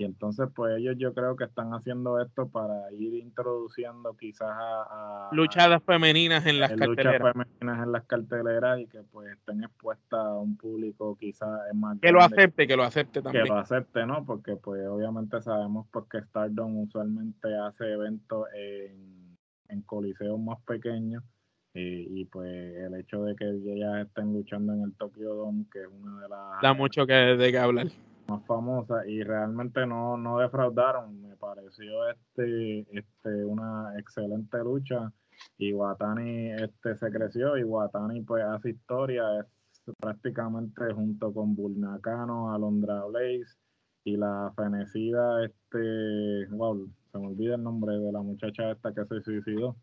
y entonces, pues ellos yo creo que están haciendo esto para ir introduciendo quizás a... luchadas femeninas en las carteleras. Luchas femeninas en las carteleras y que pues estén expuestas a un público quizás más... Que lo acepte, que lo acepte también. Que lo acepte, ¿no? Porque pues obviamente sabemos porque pues, Stardom usualmente hace eventos en, en coliseos más pequeños. Y, pues el hecho de que ellas estén luchando en el Tokyo Dome, que es una de las... Da mucho que, de qué hablar más famosa y realmente no, no defraudaron. Me pareció este, este una excelente lucha y Watani este, se creció y Watani pues hace historia, es prácticamente junto con Bulnacano, Alondra Blaze y la fenecida, este, wow, se me olvida el nombre de la muchacha esta que se suicidó.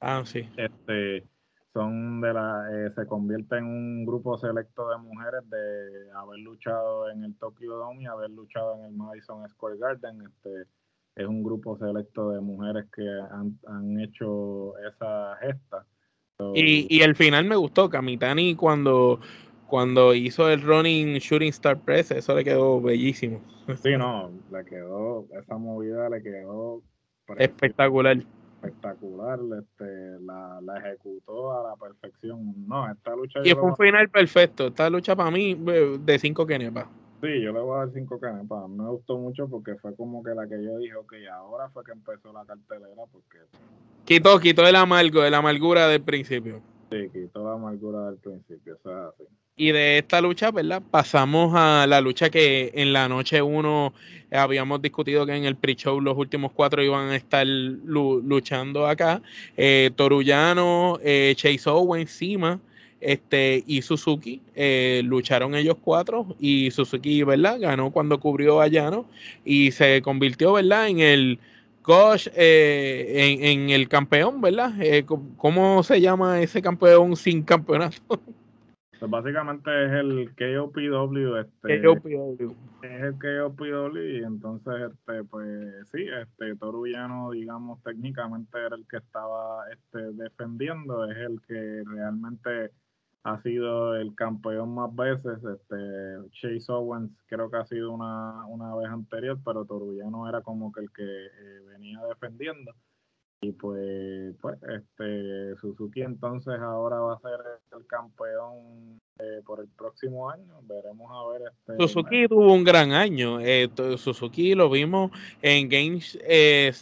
Ah, sí. Este, son de la, eh, se convierte en un grupo selecto de mujeres de haber luchado en el Tokyo Dome y haber luchado en el Madison Square Garden. Este, es un grupo selecto de mujeres que han, han hecho esa gesta. y, y el final me gustó, Kamitani cuando cuando hizo el running Shooting Star Press, eso le quedó bellísimo. Sí, no, le quedó, esa movida le quedó espectacular. Espectacular, este, la, la, ejecutó a la perfección. No, esta lucha. Y fue un final perfecto. Esta lucha para mí, de 5 kenepas. Sí, yo le voy a dar 5 kenepas. Me gustó mucho porque fue como que la que yo dije, ok, ahora fue que empezó la cartelera. porque Quitó, quitó el amargo, la amargura del principio. Sí, quitó la amargura del principio, eso es así. Y de esta lucha, ¿verdad? Pasamos a la lucha que en la noche 1 habíamos discutido que en el pre-show los últimos cuatro iban a estar luchando acá. Eh, Torullano, eh, Chase Owens, Sima este, y Suzuki eh, lucharon ellos cuatro y Suzuki, ¿verdad? Ganó cuando cubrió a Llano y se convirtió, ¿verdad? En el Gosh, eh, en, en, el campeón, ¿verdad? ¿Cómo se llama ese campeón sin campeonato? Pues básicamente es el KOPW, este, KOPW. es el KOPW y entonces este pues sí, este Torullano digamos técnicamente era el que estaba este defendiendo, es el que realmente ha sido el campeón más veces, este Chase Owens creo que ha sido una, una vez anterior, pero Torullano era como que el que eh, venía defendiendo y pues, pues este Suzuki entonces ahora va a ser el campeón eh, por el próximo año. Veremos a ver. Este, Suzuki tuvo un gran año. Eh, Suzuki lo vimos en Game, eh,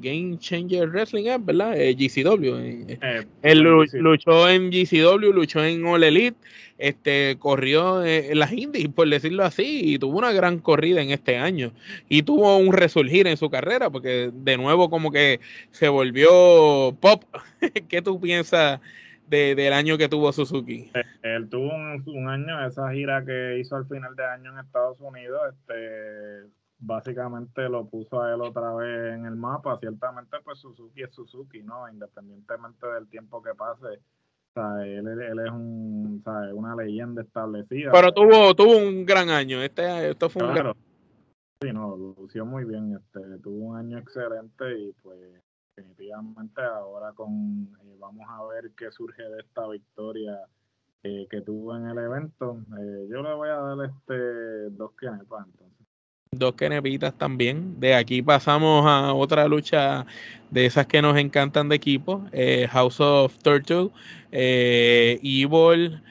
Game Changer Wrestling, ¿verdad? GCW. Él luchó en GCW, luchó en All Elite este, corrió en las indies, por decirlo así, y tuvo una gran corrida en este año. Y tuvo un resurgir en su carrera, porque de nuevo como que se volvió pop. ¿Qué tú piensas de, del año que tuvo Suzuki? Él tuvo un, año, esa gira que hizo al final de año en Estados Unidos, este básicamente lo puso a él otra vez en el mapa. Ciertamente, pues Suzuki es Suzuki, ¿no? Independientemente del tiempo que pase él, es un, una leyenda establecida. Pero tuvo, tuvo un gran año. Este, esto fue un gran... Sí, no, lució muy bien. Este, tuvo un año excelente y pues definitivamente ahora con eh, vamos a ver qué surge de esta victoria eh, que tuvo en el evento. Eh, yo le voy a dar este dos kenepas entonces. Dos kenepitas también. De aquí pasamos a otra lucha de esas que nos encantan de equipo. House of Turtle Evil,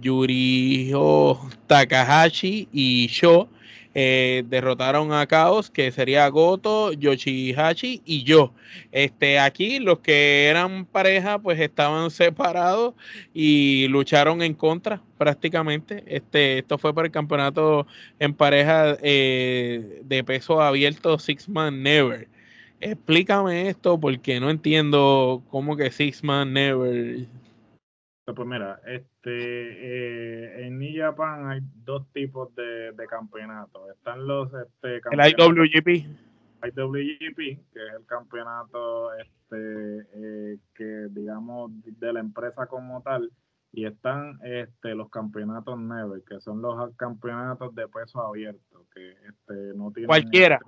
Yuriho Takahashi y Sho eh, derrotaron a Chaos, que sería Goto, Yoshihashi y yo. Este, aquí los que eran pareja, pues estaban separados y lucharon en contra prácticamente. Este, esto fue para el campeonato en pareja eh, de peso abierto Six Man Never. Explícame esto porque no entiendo cómo que Six Man Never pues mira, este, eh, en New Japan hay dos tipos de, de campeonatos. Están los este, El IWGP. IWGP, que es el campeonato este, eh, que digamos de la empresa como tal, y están este, los campeonatos Never, que son los campeonatos de peso abierto, que este, no tienen... Cualquiera.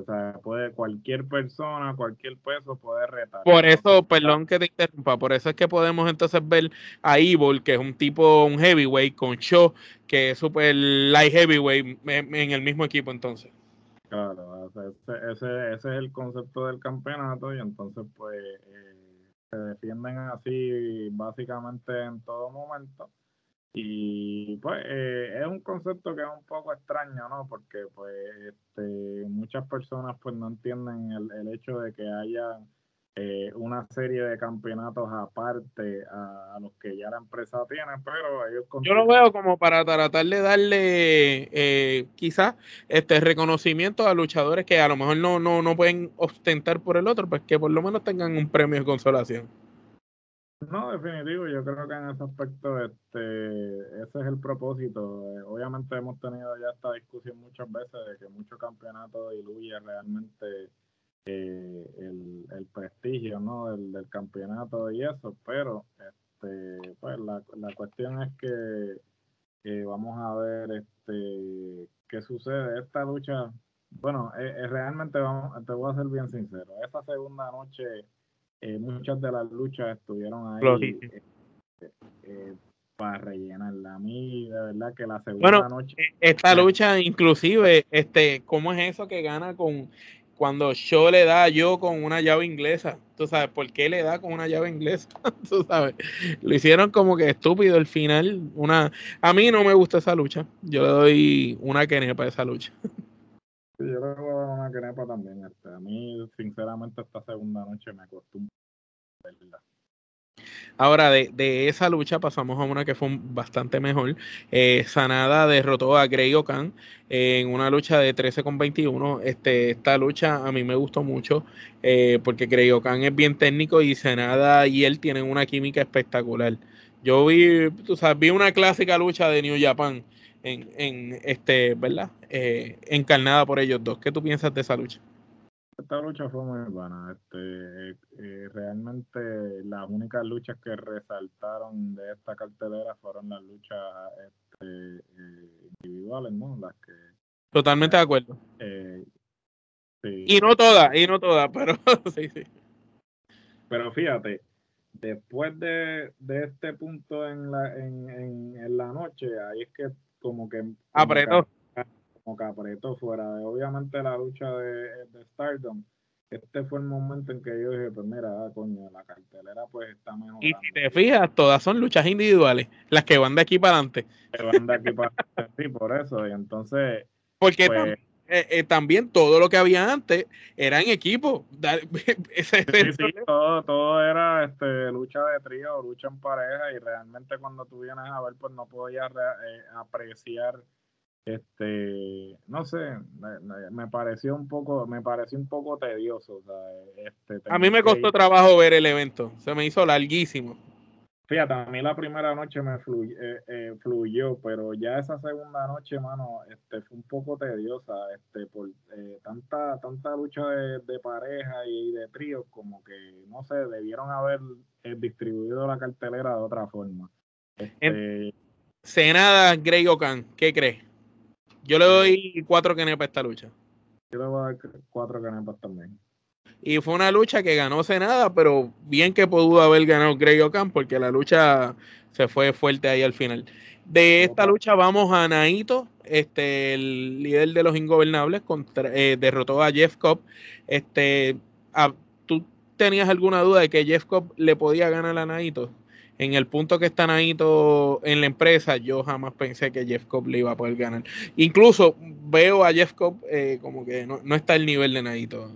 O sea, puede cualquier persona, cualquier peso puede retar. Por eso, perdón que te interrumpa, por eso es que podemos entonces ver a Evil, que es un tipo, un heavyweight, con Show, que es super light heavyweight en, el mismo equipo entonces. Claro, ese, ese, es el concepto del campeonato y entonces pues eh, se defienden así básicamente en todo momento y pues eh, es un concepto que es un poco extraño, ¿no? Porque pues este, muchas personas pues no entienden el, hecho de que haya eh, una serie de campeonatos aparte a, los que ya la empresa tiene, pero ellos... Yo lo veo como para tratar de darle eh, quizás este reconocimiento a luchadores que a lo mejor no, no, no pueden ostentar por el otro, pues que por lo menos tengan un premio de consolación. No, definitivo, yo creo que en ese aspecto este, ese es el propósito. Eh, obviamente hemos tenido ya esta discusión muchas veces de que mucho campeonato diluye realmente eh, el, prestigio ¿no? del, campeonato y eso, pero este, pues la, la cuestión es que vamos a ver este qué sucede. Esta lucha, bueno, eh, realmente vamos, te voy a ser bien sincero, esa segunda noche eh, muchas de las luchas estuvieron ahí eh, para rellenar la mí de verdad que la segunda noche esta lucha inclusive este cómo es eso que gana con cuando Shaw le da a yo con una llave inglesa. Tú sabes, ¿por qué le da con una llave inglesa? Tú sabes, lo hicieron como que estúpido el final. Una, a mí no me gusta esa lucha. Yo le doy una quenepa a esa lucha. Sí, yo le voy a dar una quenepa también. Este. A mí, sinceramente, esta segunda noche me costó un Ahora, de, esa lucha pasamos a una que fue bastante mejor. Eh, Sanada derrotó a Grey Okan en una lucha de 13 con 21. Este, esta lucha a mí me gustó mucho eh, porque Grey Okan es bien técnico y Sanada y él tienen una química espectacular. Yo vi, tú sabes, vi una clásica lucha de New Japan en, en este, ¿verdad? Eh, encarnada por ellos dos. ¿Qué tú piensas de esa lucha? Esta lucha fue muy buena. Este, eh, realmente las únicas luchas que resaltaron de esta cartelera fueron las luchas este, eh, individuales, ¿no? Las que. Totalmente de acuerdo. Eh, y no todas, y no todas, pero sí, sí. Pero fíjate, después de, este punto en la, en, en, la noche, ahí es que como que... Apretó como fuera de obviamente la lucha de, de, Stardom. Este fue el momento en que yo dije, pues mira, ah, coño, la cartelera pues está mejor. Y si te fijas, todas son luchas individuales, las que van de aquí para adelante. Que van de aquí para adelante, sí, por eso. Y entonces... Porque pues, eh, eh, también todo lo que había antes era en equipo. sí, sí, todo, todo era este, lucha de trío, lucha en pareja y realmente cuando tú vienes a ver pues no podías eh, apreciar este no sé me, pareció un poco me pareció un poco tedioso este, a mí me costó trabajo ver el evento se me hizo larguísimo. Fíjate a mí la primera noche me eh, eh, fluyó pero ya esa segunda noche mano este fue un poco tediosa este por eh, tanta tanta lucha de, pareja y de tríos como que no sé debieron haber distribuido la cartelera de otra forma. Este, Senada Greg Ocan ¿qué crees? Yo le doy cuatro canepas a esta lucha. Yo le voy a dar cuatro canepas también. Y fue una lucha que ganó Senada, pero bien que pudo haber ganado Greg Ocan, porque la lucha se fue fuerte ahí al final. De esta lucha vamos a Naito, este, el líder de los ingobernables, contra, eh, derrotó a Jeff Cobb. Este, ¿Tú tenías alguna duda de que Jeff Cobb le podía ganar a Naito? En el punto que está Naito en la empresa, yo jamás pensé que Jeff Cobb le iba a poder ganar. Incluso veo a Jeff Cobb eh, como que no, está al nivel de Naito.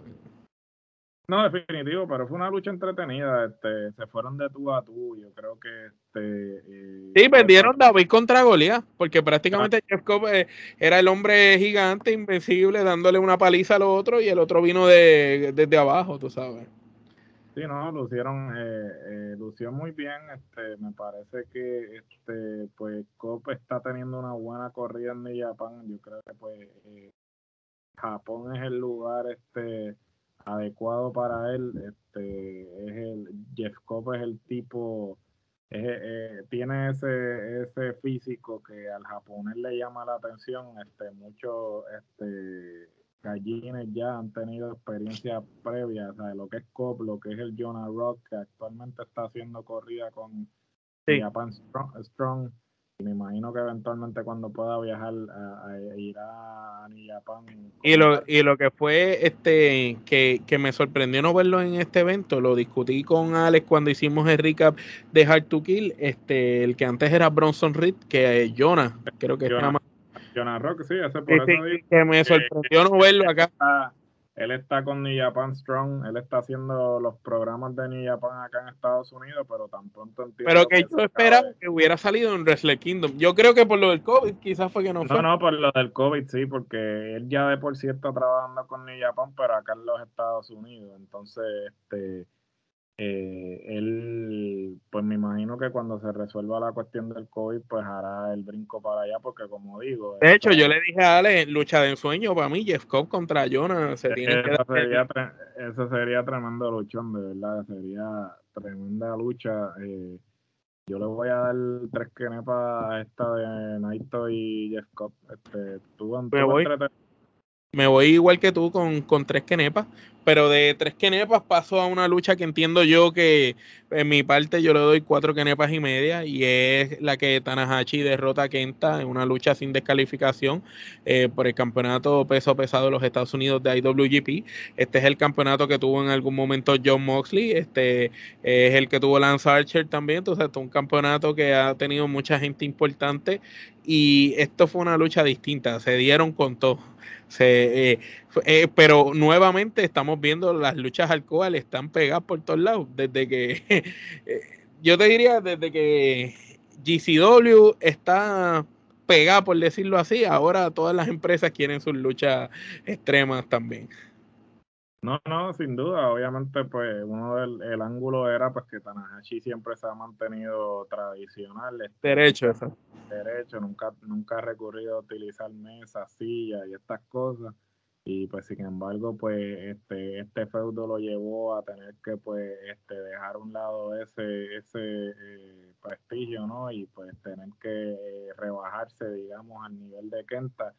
No, definitivo, pero fue una lucha entretenida. Este, se fueron de tú a tú. Yo creo que. Este, eh, sí, vendieron David contra Goliath, porque prácticamente ah. Jeff Cobb eh, era el hombre gigante, invencible, dándole una paliza al otro y el otro vino de, desde abajo, tú sabes. Sí, no, lucieron, eh, eh, lució muy bien. Este, me parece que este, pues Cop está teniendo una buena corrida en Japón. Yo creo que pues eh, Japón es el lugar este adecuado para él. Este, es el Jeff Cobb es el tipo eh, tiene ese ese físico que al japonés le llama la atención. Este, mucho este gallines ya han tenido experiencia previa, o lo que es COP, lo que es el Jonah Rock, que actualmente está haciendo corrida con Japan Strong, Y me imagino que eventualmente cuando pueda viajar a, ir a, Japan. Y lo, y lo que fue este que, que, me sorprendió no verlo en este evento, lo discutí con Alex cuando hicimos el recap de Hard to Kill, este, el que antes era Bronson Reed, que Jonah, creo que se llama Jonah Rock, sí, ese por eso que me sorprendió no verlo acá. él está con New Japan Strong, él está haciendo los programas de New Japan acá en Estados Unidos, pero tan pronto entiendo. Pero que, yo esperaba que hubiera salido en Wrestle Kingdom. Yo creo que por lo del COVID quizás fue que no, no fue. No, no, por lo del COVID sí, porque él ya de por sí está trabajando con New Japan, pero acá en los Estados Unidos. Entonces, este eh, él, pues me imagino que cuando se resuelva la cuestión del COVID, pues hará el brinco para allá, porque como digo... De hecho, yo le dije a Ale, lucha de ensueño para mí, Jeff Cobb contra Jonah, se tiene eso, sería eso sería tremendo luchón, de verdad, sería tremenda lucha. Eh, yo le voy a dar tres quenepas a esta de Naito y Jeff Cobb. Este, tú, Me voy igual que tú con, con tres quenepas, pero de tres quenepas paso a una lucha que entiendo yo que en mi parte yo le doy cuatro quenepas y media y es la que Tanahashi derrota a Kenta en una lucha sin descalificación eh, por el campeonato peso pesado de los Estados Unidos de IWGP. Este es el campeonato que tuvo en algún momento John Moxley, este es el que tuvo Lance Archer también, entonces es un campeonato que ha tenido mucha gente importante y esto fue una lucha distinta, se dieron con todo se, eh, eh, pero nuevamente estamos viendo las luchas alcohol están pegadas por todos lados. Desde que, eh, yo te diría, desde que GCW está pegada, por decirlo así, ahora todas las empresas quieren sus luchas extremas también. No, no, sin duda. Obviamente, pues uno del el ángulo era pues que Tanahashi siempre se ha mantenido tradicional. Este, derecho, eso. Derecho, nunca, nunca ha recurrido a utilizar mesas, sillas y estas cosas. Y pues sin embargo, pues este, este feudo lo llevó a tener que pues este, dejar a un lado ese, ese eh, prestigio, ¿no? Y pues tener que rebajarse, digamos, al nivel de Kenta.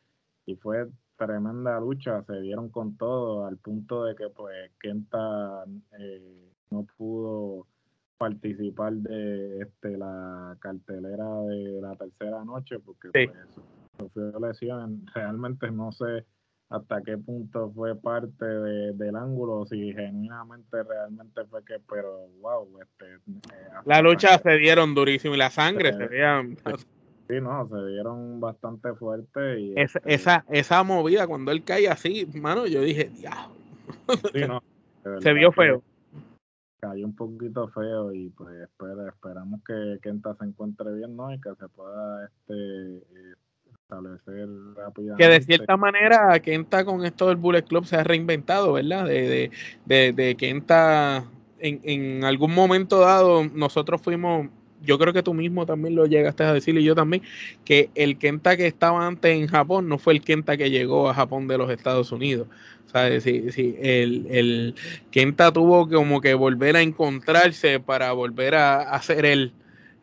Y fue tremenda lucha, se dieron con todo, al punto de que pues Kenta eh, no pudo participar de este la cartelera de la tercera noche porque pues, sufrió lesiones. Realmente no sé hasta qué punto fue parte del ángulo, si genuinamente realmente fue que, pero wow, este, eh, la lucha se dieron durísimo y la sangre se, veían. Sí, no, se dieron bastante fuerte. Y esa, este esa, esa movida, cuando él cae así, mano, yo dije, diablo. Sí, no, se vio feo. Cayó un poquito feo y pues espera, esperamos que Kenta se encuentre bien, ¿no? Y que se pueda este, establecer rápidamente. Que de cierta manera Kenta con esto del Bullet Club se ha reinventado, ¿verdad? De, de, de, de Kenta en, en algún momento dado nosotros fuimos yo creo que tú mismo también lo llegaste a decir y yo también, que el Kenta que estaba antes en Japón no fue el Kenta que llegó a Japón de los Estados Unidos. ¿Sabes? Sí, sí, el, el Kenta tuvo como que volver a encontrarse para volver a, hacer el,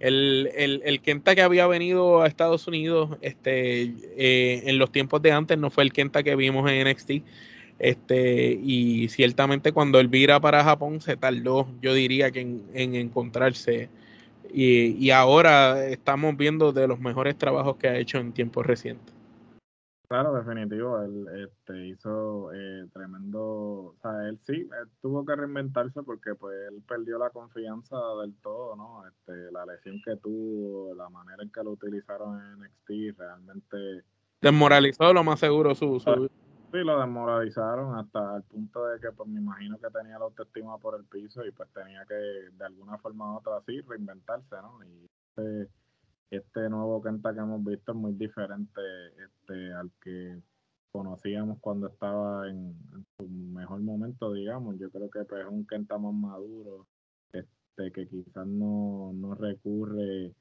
el, el, el, Kenta que había venido a Estados Unidos este, eh, en los tiempos de antes no fue el Kenta que vimos en NXT. Este, y ciertamente cuando él vira para Japón se tardó, yo diría que en, en encontrarse y, ahora estamos viendo de los mejores trabajos que ha hecho en tiempos recientes. Claro, definitivo, él este, hizo eh, tremendo, o sea, él sí, tuvo que reinventarse porque pues él perdió la confianza del todo, ¿no? Este, la lesión que tuvo, la manera en que lo utilizaron en NXT, realmente... Desmoralizó lo más seguro su, su, Sí, lo desmoralizaron hasta el punto de que pues me imagino que tenía la autoestima por el piso y pues tenía que de alguna forma u otra así reinventarse, ¿no? Y este, este nuevo Kenta que hemos visto es muy diferente este, al que conocíamos cuando estaba en, su mejor momento, digamos. Yo creo que pues, es un Kenta más maduro, este, que quizás no, no recurre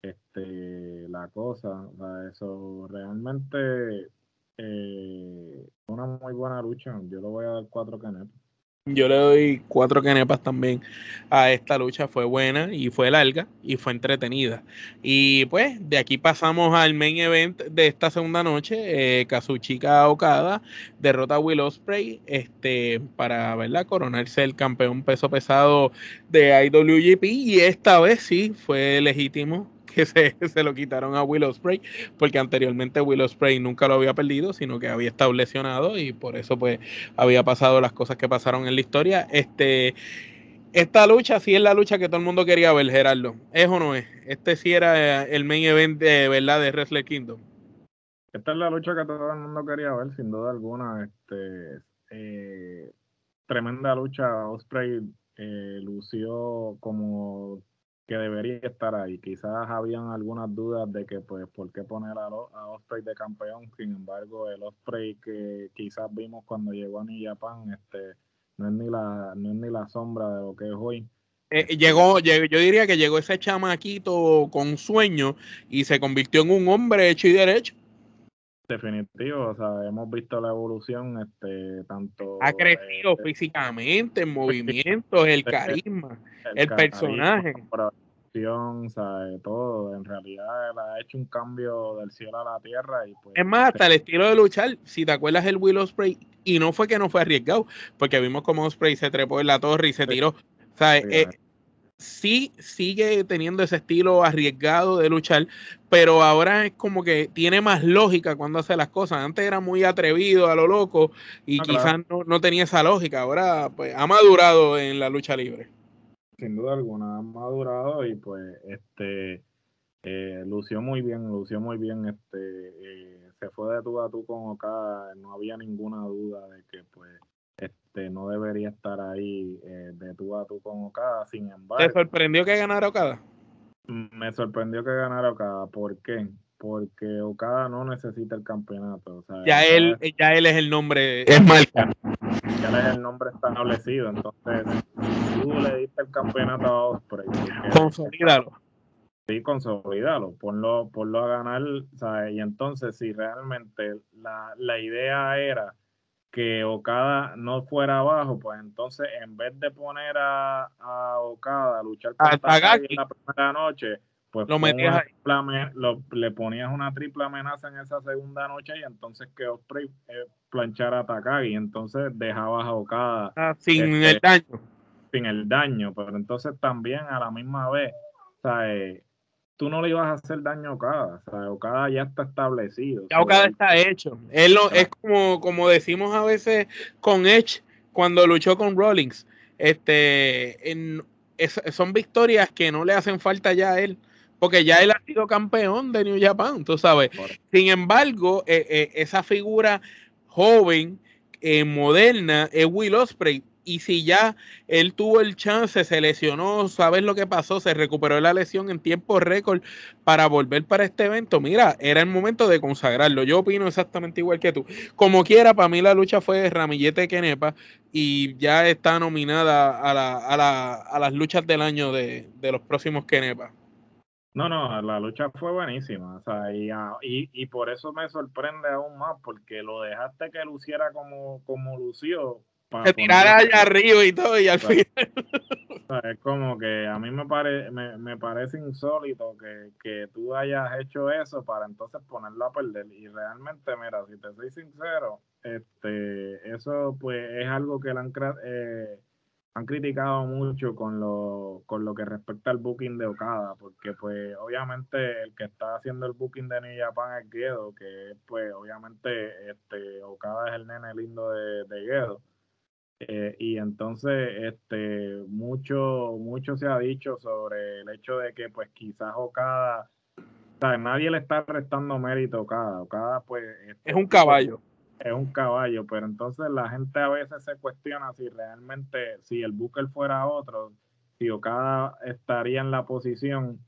este la cosa. O eso realmente eh, una muy buena lucha. Yo le voy a dar cuatro canepas. Yo le doy cuatro canepas también a esta lucha. Fue buena y fue larga y fue entretenida. Y pues de aquí pasamos al main event de esta segunda noche. Eh, Kazuchika Okada derrota a Will Ospreay este, para ¿verdad? coronarse el campeón peso pesado de IWGP. Y esta vez sí fue legítimo que se, lo quitaron a Will Ospreay, porque anteriormente Will Ospreay nunca lo había perdido, sino que había estado lesionado y por eso pues había pasado las cosas que pasaron en la historia. Este, esta lucha sí es la lucha que todo el mundo quería ver, Gerardo. ¿Es o no es? Este sí era el main event de verdad de Wrestle Kingdom. Esta es la lucha que todo el mundo quería ver, sin duda alguna. Este, eh, tremenda lucha. Osprey eh, lució como que debería estar ahí. Quizás habían algunas dudas de que, pues, ¿por qué poner a, a Osprey de campeón? Sin embargo, el Osprey que quizás vimos cuando llegó a New Japan, este, no es ni la, no es ni la sombra de lo que es hoy. Eh, llegó, yo diría que llegó ese chamaquito con sueño y se convirtió en un hombre hecho y derecho. Definitivo, o sea, hemos visto la evolución, este, tanto... Ha crecido este, físicamente, en movimientos, el carisma, el, personaje. producción, ¿sabes? todo. En realidad él ha hecho un cambio del cielo a la tierra. Y pues, es más, hasta el estilo de luchar, si te acuerdas el Willow Spray, y no fue que no fue arriesgado, porque vimos como Spray se trepó en la torre y se tiró. ¿sabes? Eh, sí sigue teniendo ese estilo arriesgado de luchar, pero ahora es como que tiene más lógica cuando hace las cosas. Antes era muy atrevido a lo loco y ah, quizás no, tenía esa lógica. Ahora pues ha madurado en la lucha libre. Sin duda alguna, ha madurado y pues este eh, lució muy bien, lució muy bien. Este eh, se fue de tú a tú con Okada, no había ninguna duda de que pues este, no debería estar ahí eh, de tú a tú con Okada. Sin embargo, ¿te sorprendió que ganara Okada? Me sorprendió que ganara Okada. ¿Por qué? Porque Okada no necesita el campeonato. ya, él, ya él es el nombre, es marca. Ya él es el nombre establecido. Entonces, tú le diste el campeonato a Osprey. Consolídalo. Sí, consolídalo, ponlo, ponlo a ganar. Y entonces, si realmente la, la idea era que Okada no fuera abajo, pues entonces en vez de poner a, a Okada a luchar con en la primera noche, pues lo metías le ponías una triple amenaza en esa segunda noche y entonces que Osprey eh, planchara a Takagi, entonces dejabas a Okada ah, sin el este, daño. Sin el daño, pero entonces también a la misma vez, o sea, eh, tú no le ibas a hacer daño a Okada. O sea, Okada ya está establecido. Ya Okada está hecho. Él lo, es como, como decimos a veces con Edge cuando luchó con Rollins. Este, en, son victorias que no le hacen falta ya a él. Porque ya él ha sido campeón de New Japan, tú sabes. Sin embargo, eh, eh, esa figura joven, eh, moderna, es Will Ospreay y si ya él tuvo el chance, se lesionó, sabes lo que pasó, se recuperó la lesión en tiempo récord para volver para este evento, mira, era el momento de consagrarlo. Yo opino exactamente igual que tú. Como quiera, para mí la lucha fue Ramillete Kenepa y ya está nominada a, la, a, la, a las luchas del año de, los próximos Kenepa. No, no, la lucha fue buenísima, o sea, y, y, y, por eso me sorprende aún más, porque lo dejaste que luciera como, como lució, se tirara allá arriba y todo, y al final. Es como que a mí me, pare, me, me parece insólito que, que, tú hayas hecho eso para entonces ponerlo a perder. Y realmente, mira, si te soy sincero, este eso pues es algo que le han, eh, han criticado mucho con lo, con lo que respecta al booking de Okada, porque pues obviamente el que está haciendo el booking de New Japan es Gedo, que pues obviamente este Okada es el nene lindo de, de Gedo eh, y entonces, este, mucho, mucho se ha dicho sobre el hecho de que, pues, quizás Okada, o nadie le está restando mérito a Okada. Okada, pues. Este, es un caballo. Es un caballo, pero entonces la gente a veces se cuestiona si realmente, si el Booker fuera otro, si Okada estaría en la posición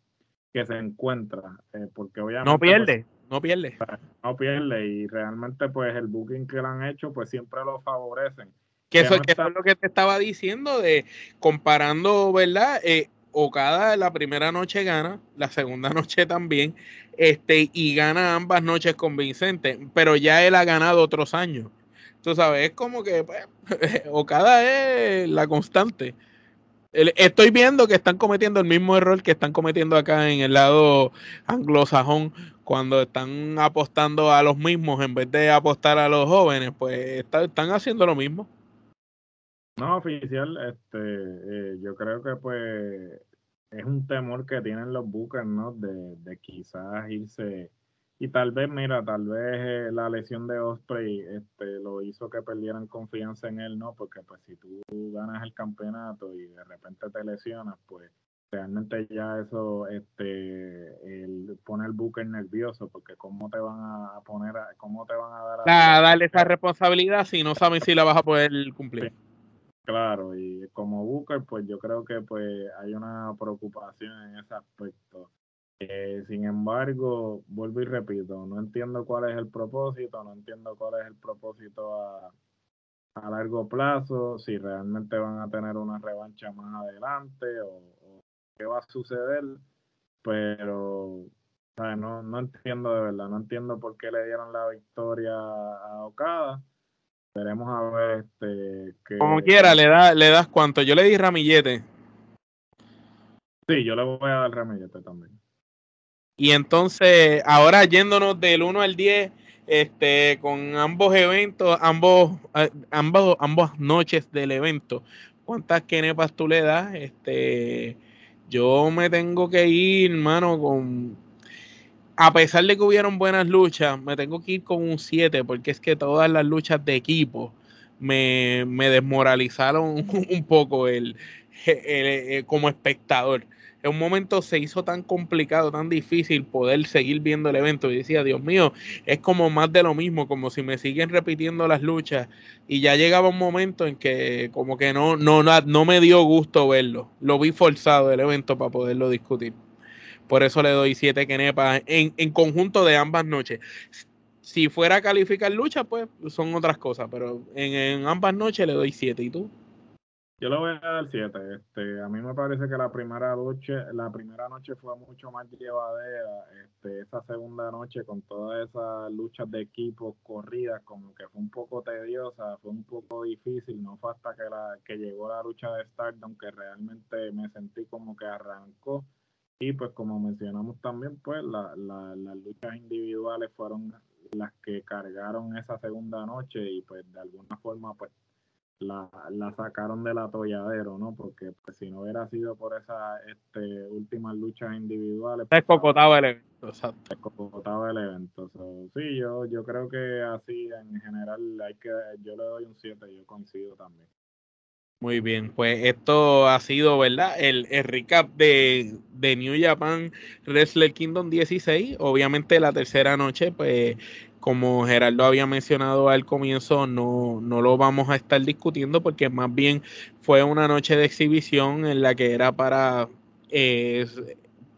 que se encuentra, eh, porque obviamente... No pierde, pues, no pierde. No pierde, y realmente, pues, el booking que le han hecho, pues, siempre lo favorecen que eso, es lo que te estaba diciendo de comparando, ¿verdad? Eh, Okada la primera noche gana, la segunda noche también, este, y gana ambas noches con Vicente, pero ya él ha ganado otros años. Tú sabes, es como que pues, Okada es la constante. Estoy viendo que están cometiendo el mismo error que están cometiendo acá en el lado anglosajón cuando están apostando a los mismos en vez de apostar a los jóvenes, pues están haciendo lo mismo. No, oficial, este, eh, yo creo que pues es un temor que tienen los Bookers, ¿no? De, de quizás irse y tal vez, mira, tal vez eh, la lesión de Osprey este, lo hizo que perdieran confianza en él, ¿no? Porque pues si tú ganas el campeonato y de repente te lesionas, pues realmente ya eso este el, pone al Booker nervioso porque cómo te van a poner, cómo te van a dar a... darle esa responsabilidad si no saben si la vas a poder cumplir. Claro, y como Booker, pues yo creo que pues hay una preocupación en ese aspecto. Eh, sin embargo, vuelvo y repito, no entiendo cuál es el propósito, no entiendo cuál es el propósito a, largo plazo, si realmente van a tener una revancha más adelante o, qué va a suceder, pero no, no entiendo de verdad, no entiendo por qué le dieron la victoria a Okada Veremos a ver este Como quiera, le da, le das cuánto. Yo le di ramillete. Sí, yo le voy a dar ramillete también. Y entonces, ahora yéndonos del 1 al 10, este, con ambos eventos, ambos, eh, ambos, ambas noches del evento, ¿cuántas kenepas tú le das? Este, yo me tengo que ir, hermano, con a pesar de que hubieron buenas luchas, me tengo que ir con un 7 porque es que todas las luchas de equipo me, desmoralizaron un poco el, como espectador. En un momento se hizo tan complicado, tan difícil poder seguir viendo el evento. Y decía, Dios mío, es como más de lo mismo, como si me siguen repitiendo las luchas. Y ya llegaba un momento en que como que no, no, no me dio gusto verlo. Lo vi forzado el evento para poderlo discutir. Por eso le doy siete kenepas en, en conjunto de ambas noches. Si fuera a calificar lucha, pues son otras cosas, pero en, ambas noches le doy siete. ¿Y tú? Yo le voy a dar siete. Este, a mí me parece que la primera noche, la primera noche fue mucho más llevadera. Este, esa segunda noche con todas esas luchas de equipos corridas, como que fue un poco tediosa, fue un poco difícil. No fue hasta que la que llegó la lucha de Stardom que realmente me sentí como que arrancó y pues como mencionamos también, pues la, la, las luchas individuales fueron las que cargaron esa segunda noche y pues de alguna forma pues la, la sacaron del atolladero, ¿no? Porque pues si no hubiera sido por esas este, últimas luchas individuales... Pues, el evento, exacto. el evento. sí, yo, yo creo que así en general hay que, yo le doy un 7, yo coincido también. Muy bien, pues esto ha sido, ¿verdad? El, recap de, de, New Japan Wrestler Kingdom 16. Obviamente la tercera noche, pues como Gerardo había mencionado al comienzo, no, no lo vamos a estar discutiendo porque más bien fue una noche de exhibición en la que era para eh,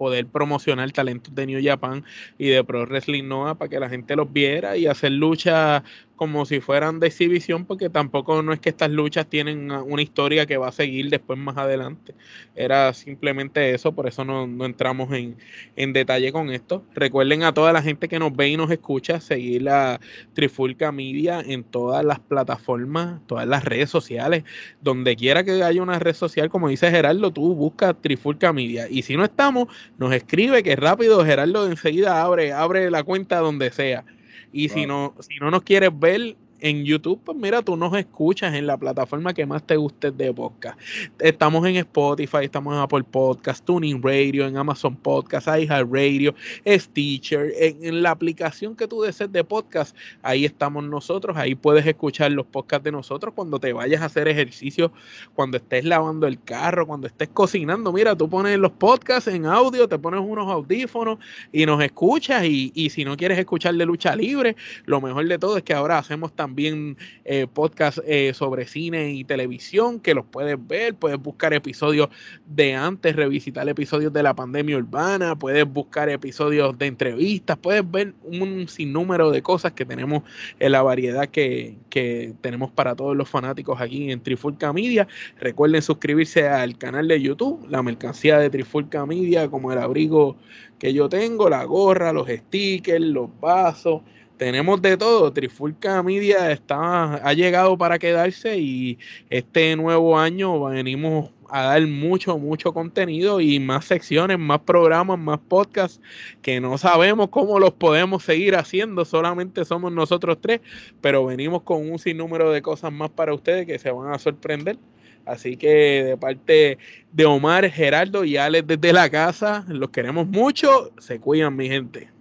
poder promocionar talentos de New Japan y de Pro Wrestling Noah para que la gente los viera y hacer lucha como si fueran de exhibición, porque tampoco no es que estas luchas tienen una historia que va a seguir después más adelante. Era simplemente eso, por eso no, entramos en, detalle con esto. Recuerden a toda la gente que nos ve y nos escucha seguir la Trifulca Media en todas las plataformas, todas las redes sociales, donde quiera que haya una red social, como dice Gerardo, tú busca Trifulca Media. Y si no estamos, nos escribe que rápido Gerardo enseguida abre, abre la cuenta donde sea. Y si no, si no nos quieres ver, en YouTube, pues mira, tú nos escuchas en la plataforma que más te guste de podcast. Estamos en Spotify, estamos en Apple Podcast, Tuning Radio, en Amazon Podcast, iHeartRadio, Stitcher, en, en, la aplicación que tú desees de podcast, ahí estamos nosotros, ahí puedes escuchar los podcasts de nosotros cuando te vayas a hacer ejercicio, cuando estés lavando el carro, cuando estés cocinando. Mira, tú pones los podcasts en audio, te pones unos audífonos y nos escuchas y, y si no quieres escuchar de lucha libre, lo mejor de todo es que ahora hacemos también también eh, podcast eh, sobre cine y televisión que los puedes ver, puedes buscar episodios de antes, revisitar episodios de la pandemia urbana, puedes buscar episodios de entrevistas, puedes ver un sinnúmero de cosas que tenemos en la variedad que, que tenemos para todos los fanáticos aquí en Trifulca Media. Recuerden suscribirse al canal de YouTube, la mercancía de Trifulca Media, como el abrigo que yo tengo, la gorra, los stickers, los vasos tenemos de todo. Trifulca Media está, ha llegado para quedarse y este nuevo año venimos a dar mucho, mucho contenido y más secciones, más programas, más podcasts que no sabemos cómo los podemos seguir haciendo, solamente somos nosotros tres, pero venimos con un sinnúmero de cosas más para ustedes que se van a sorprender. Así que de parte de Omar, Gerardo y Alex desde la casa, los queremos mucho, se cuidan mi gente.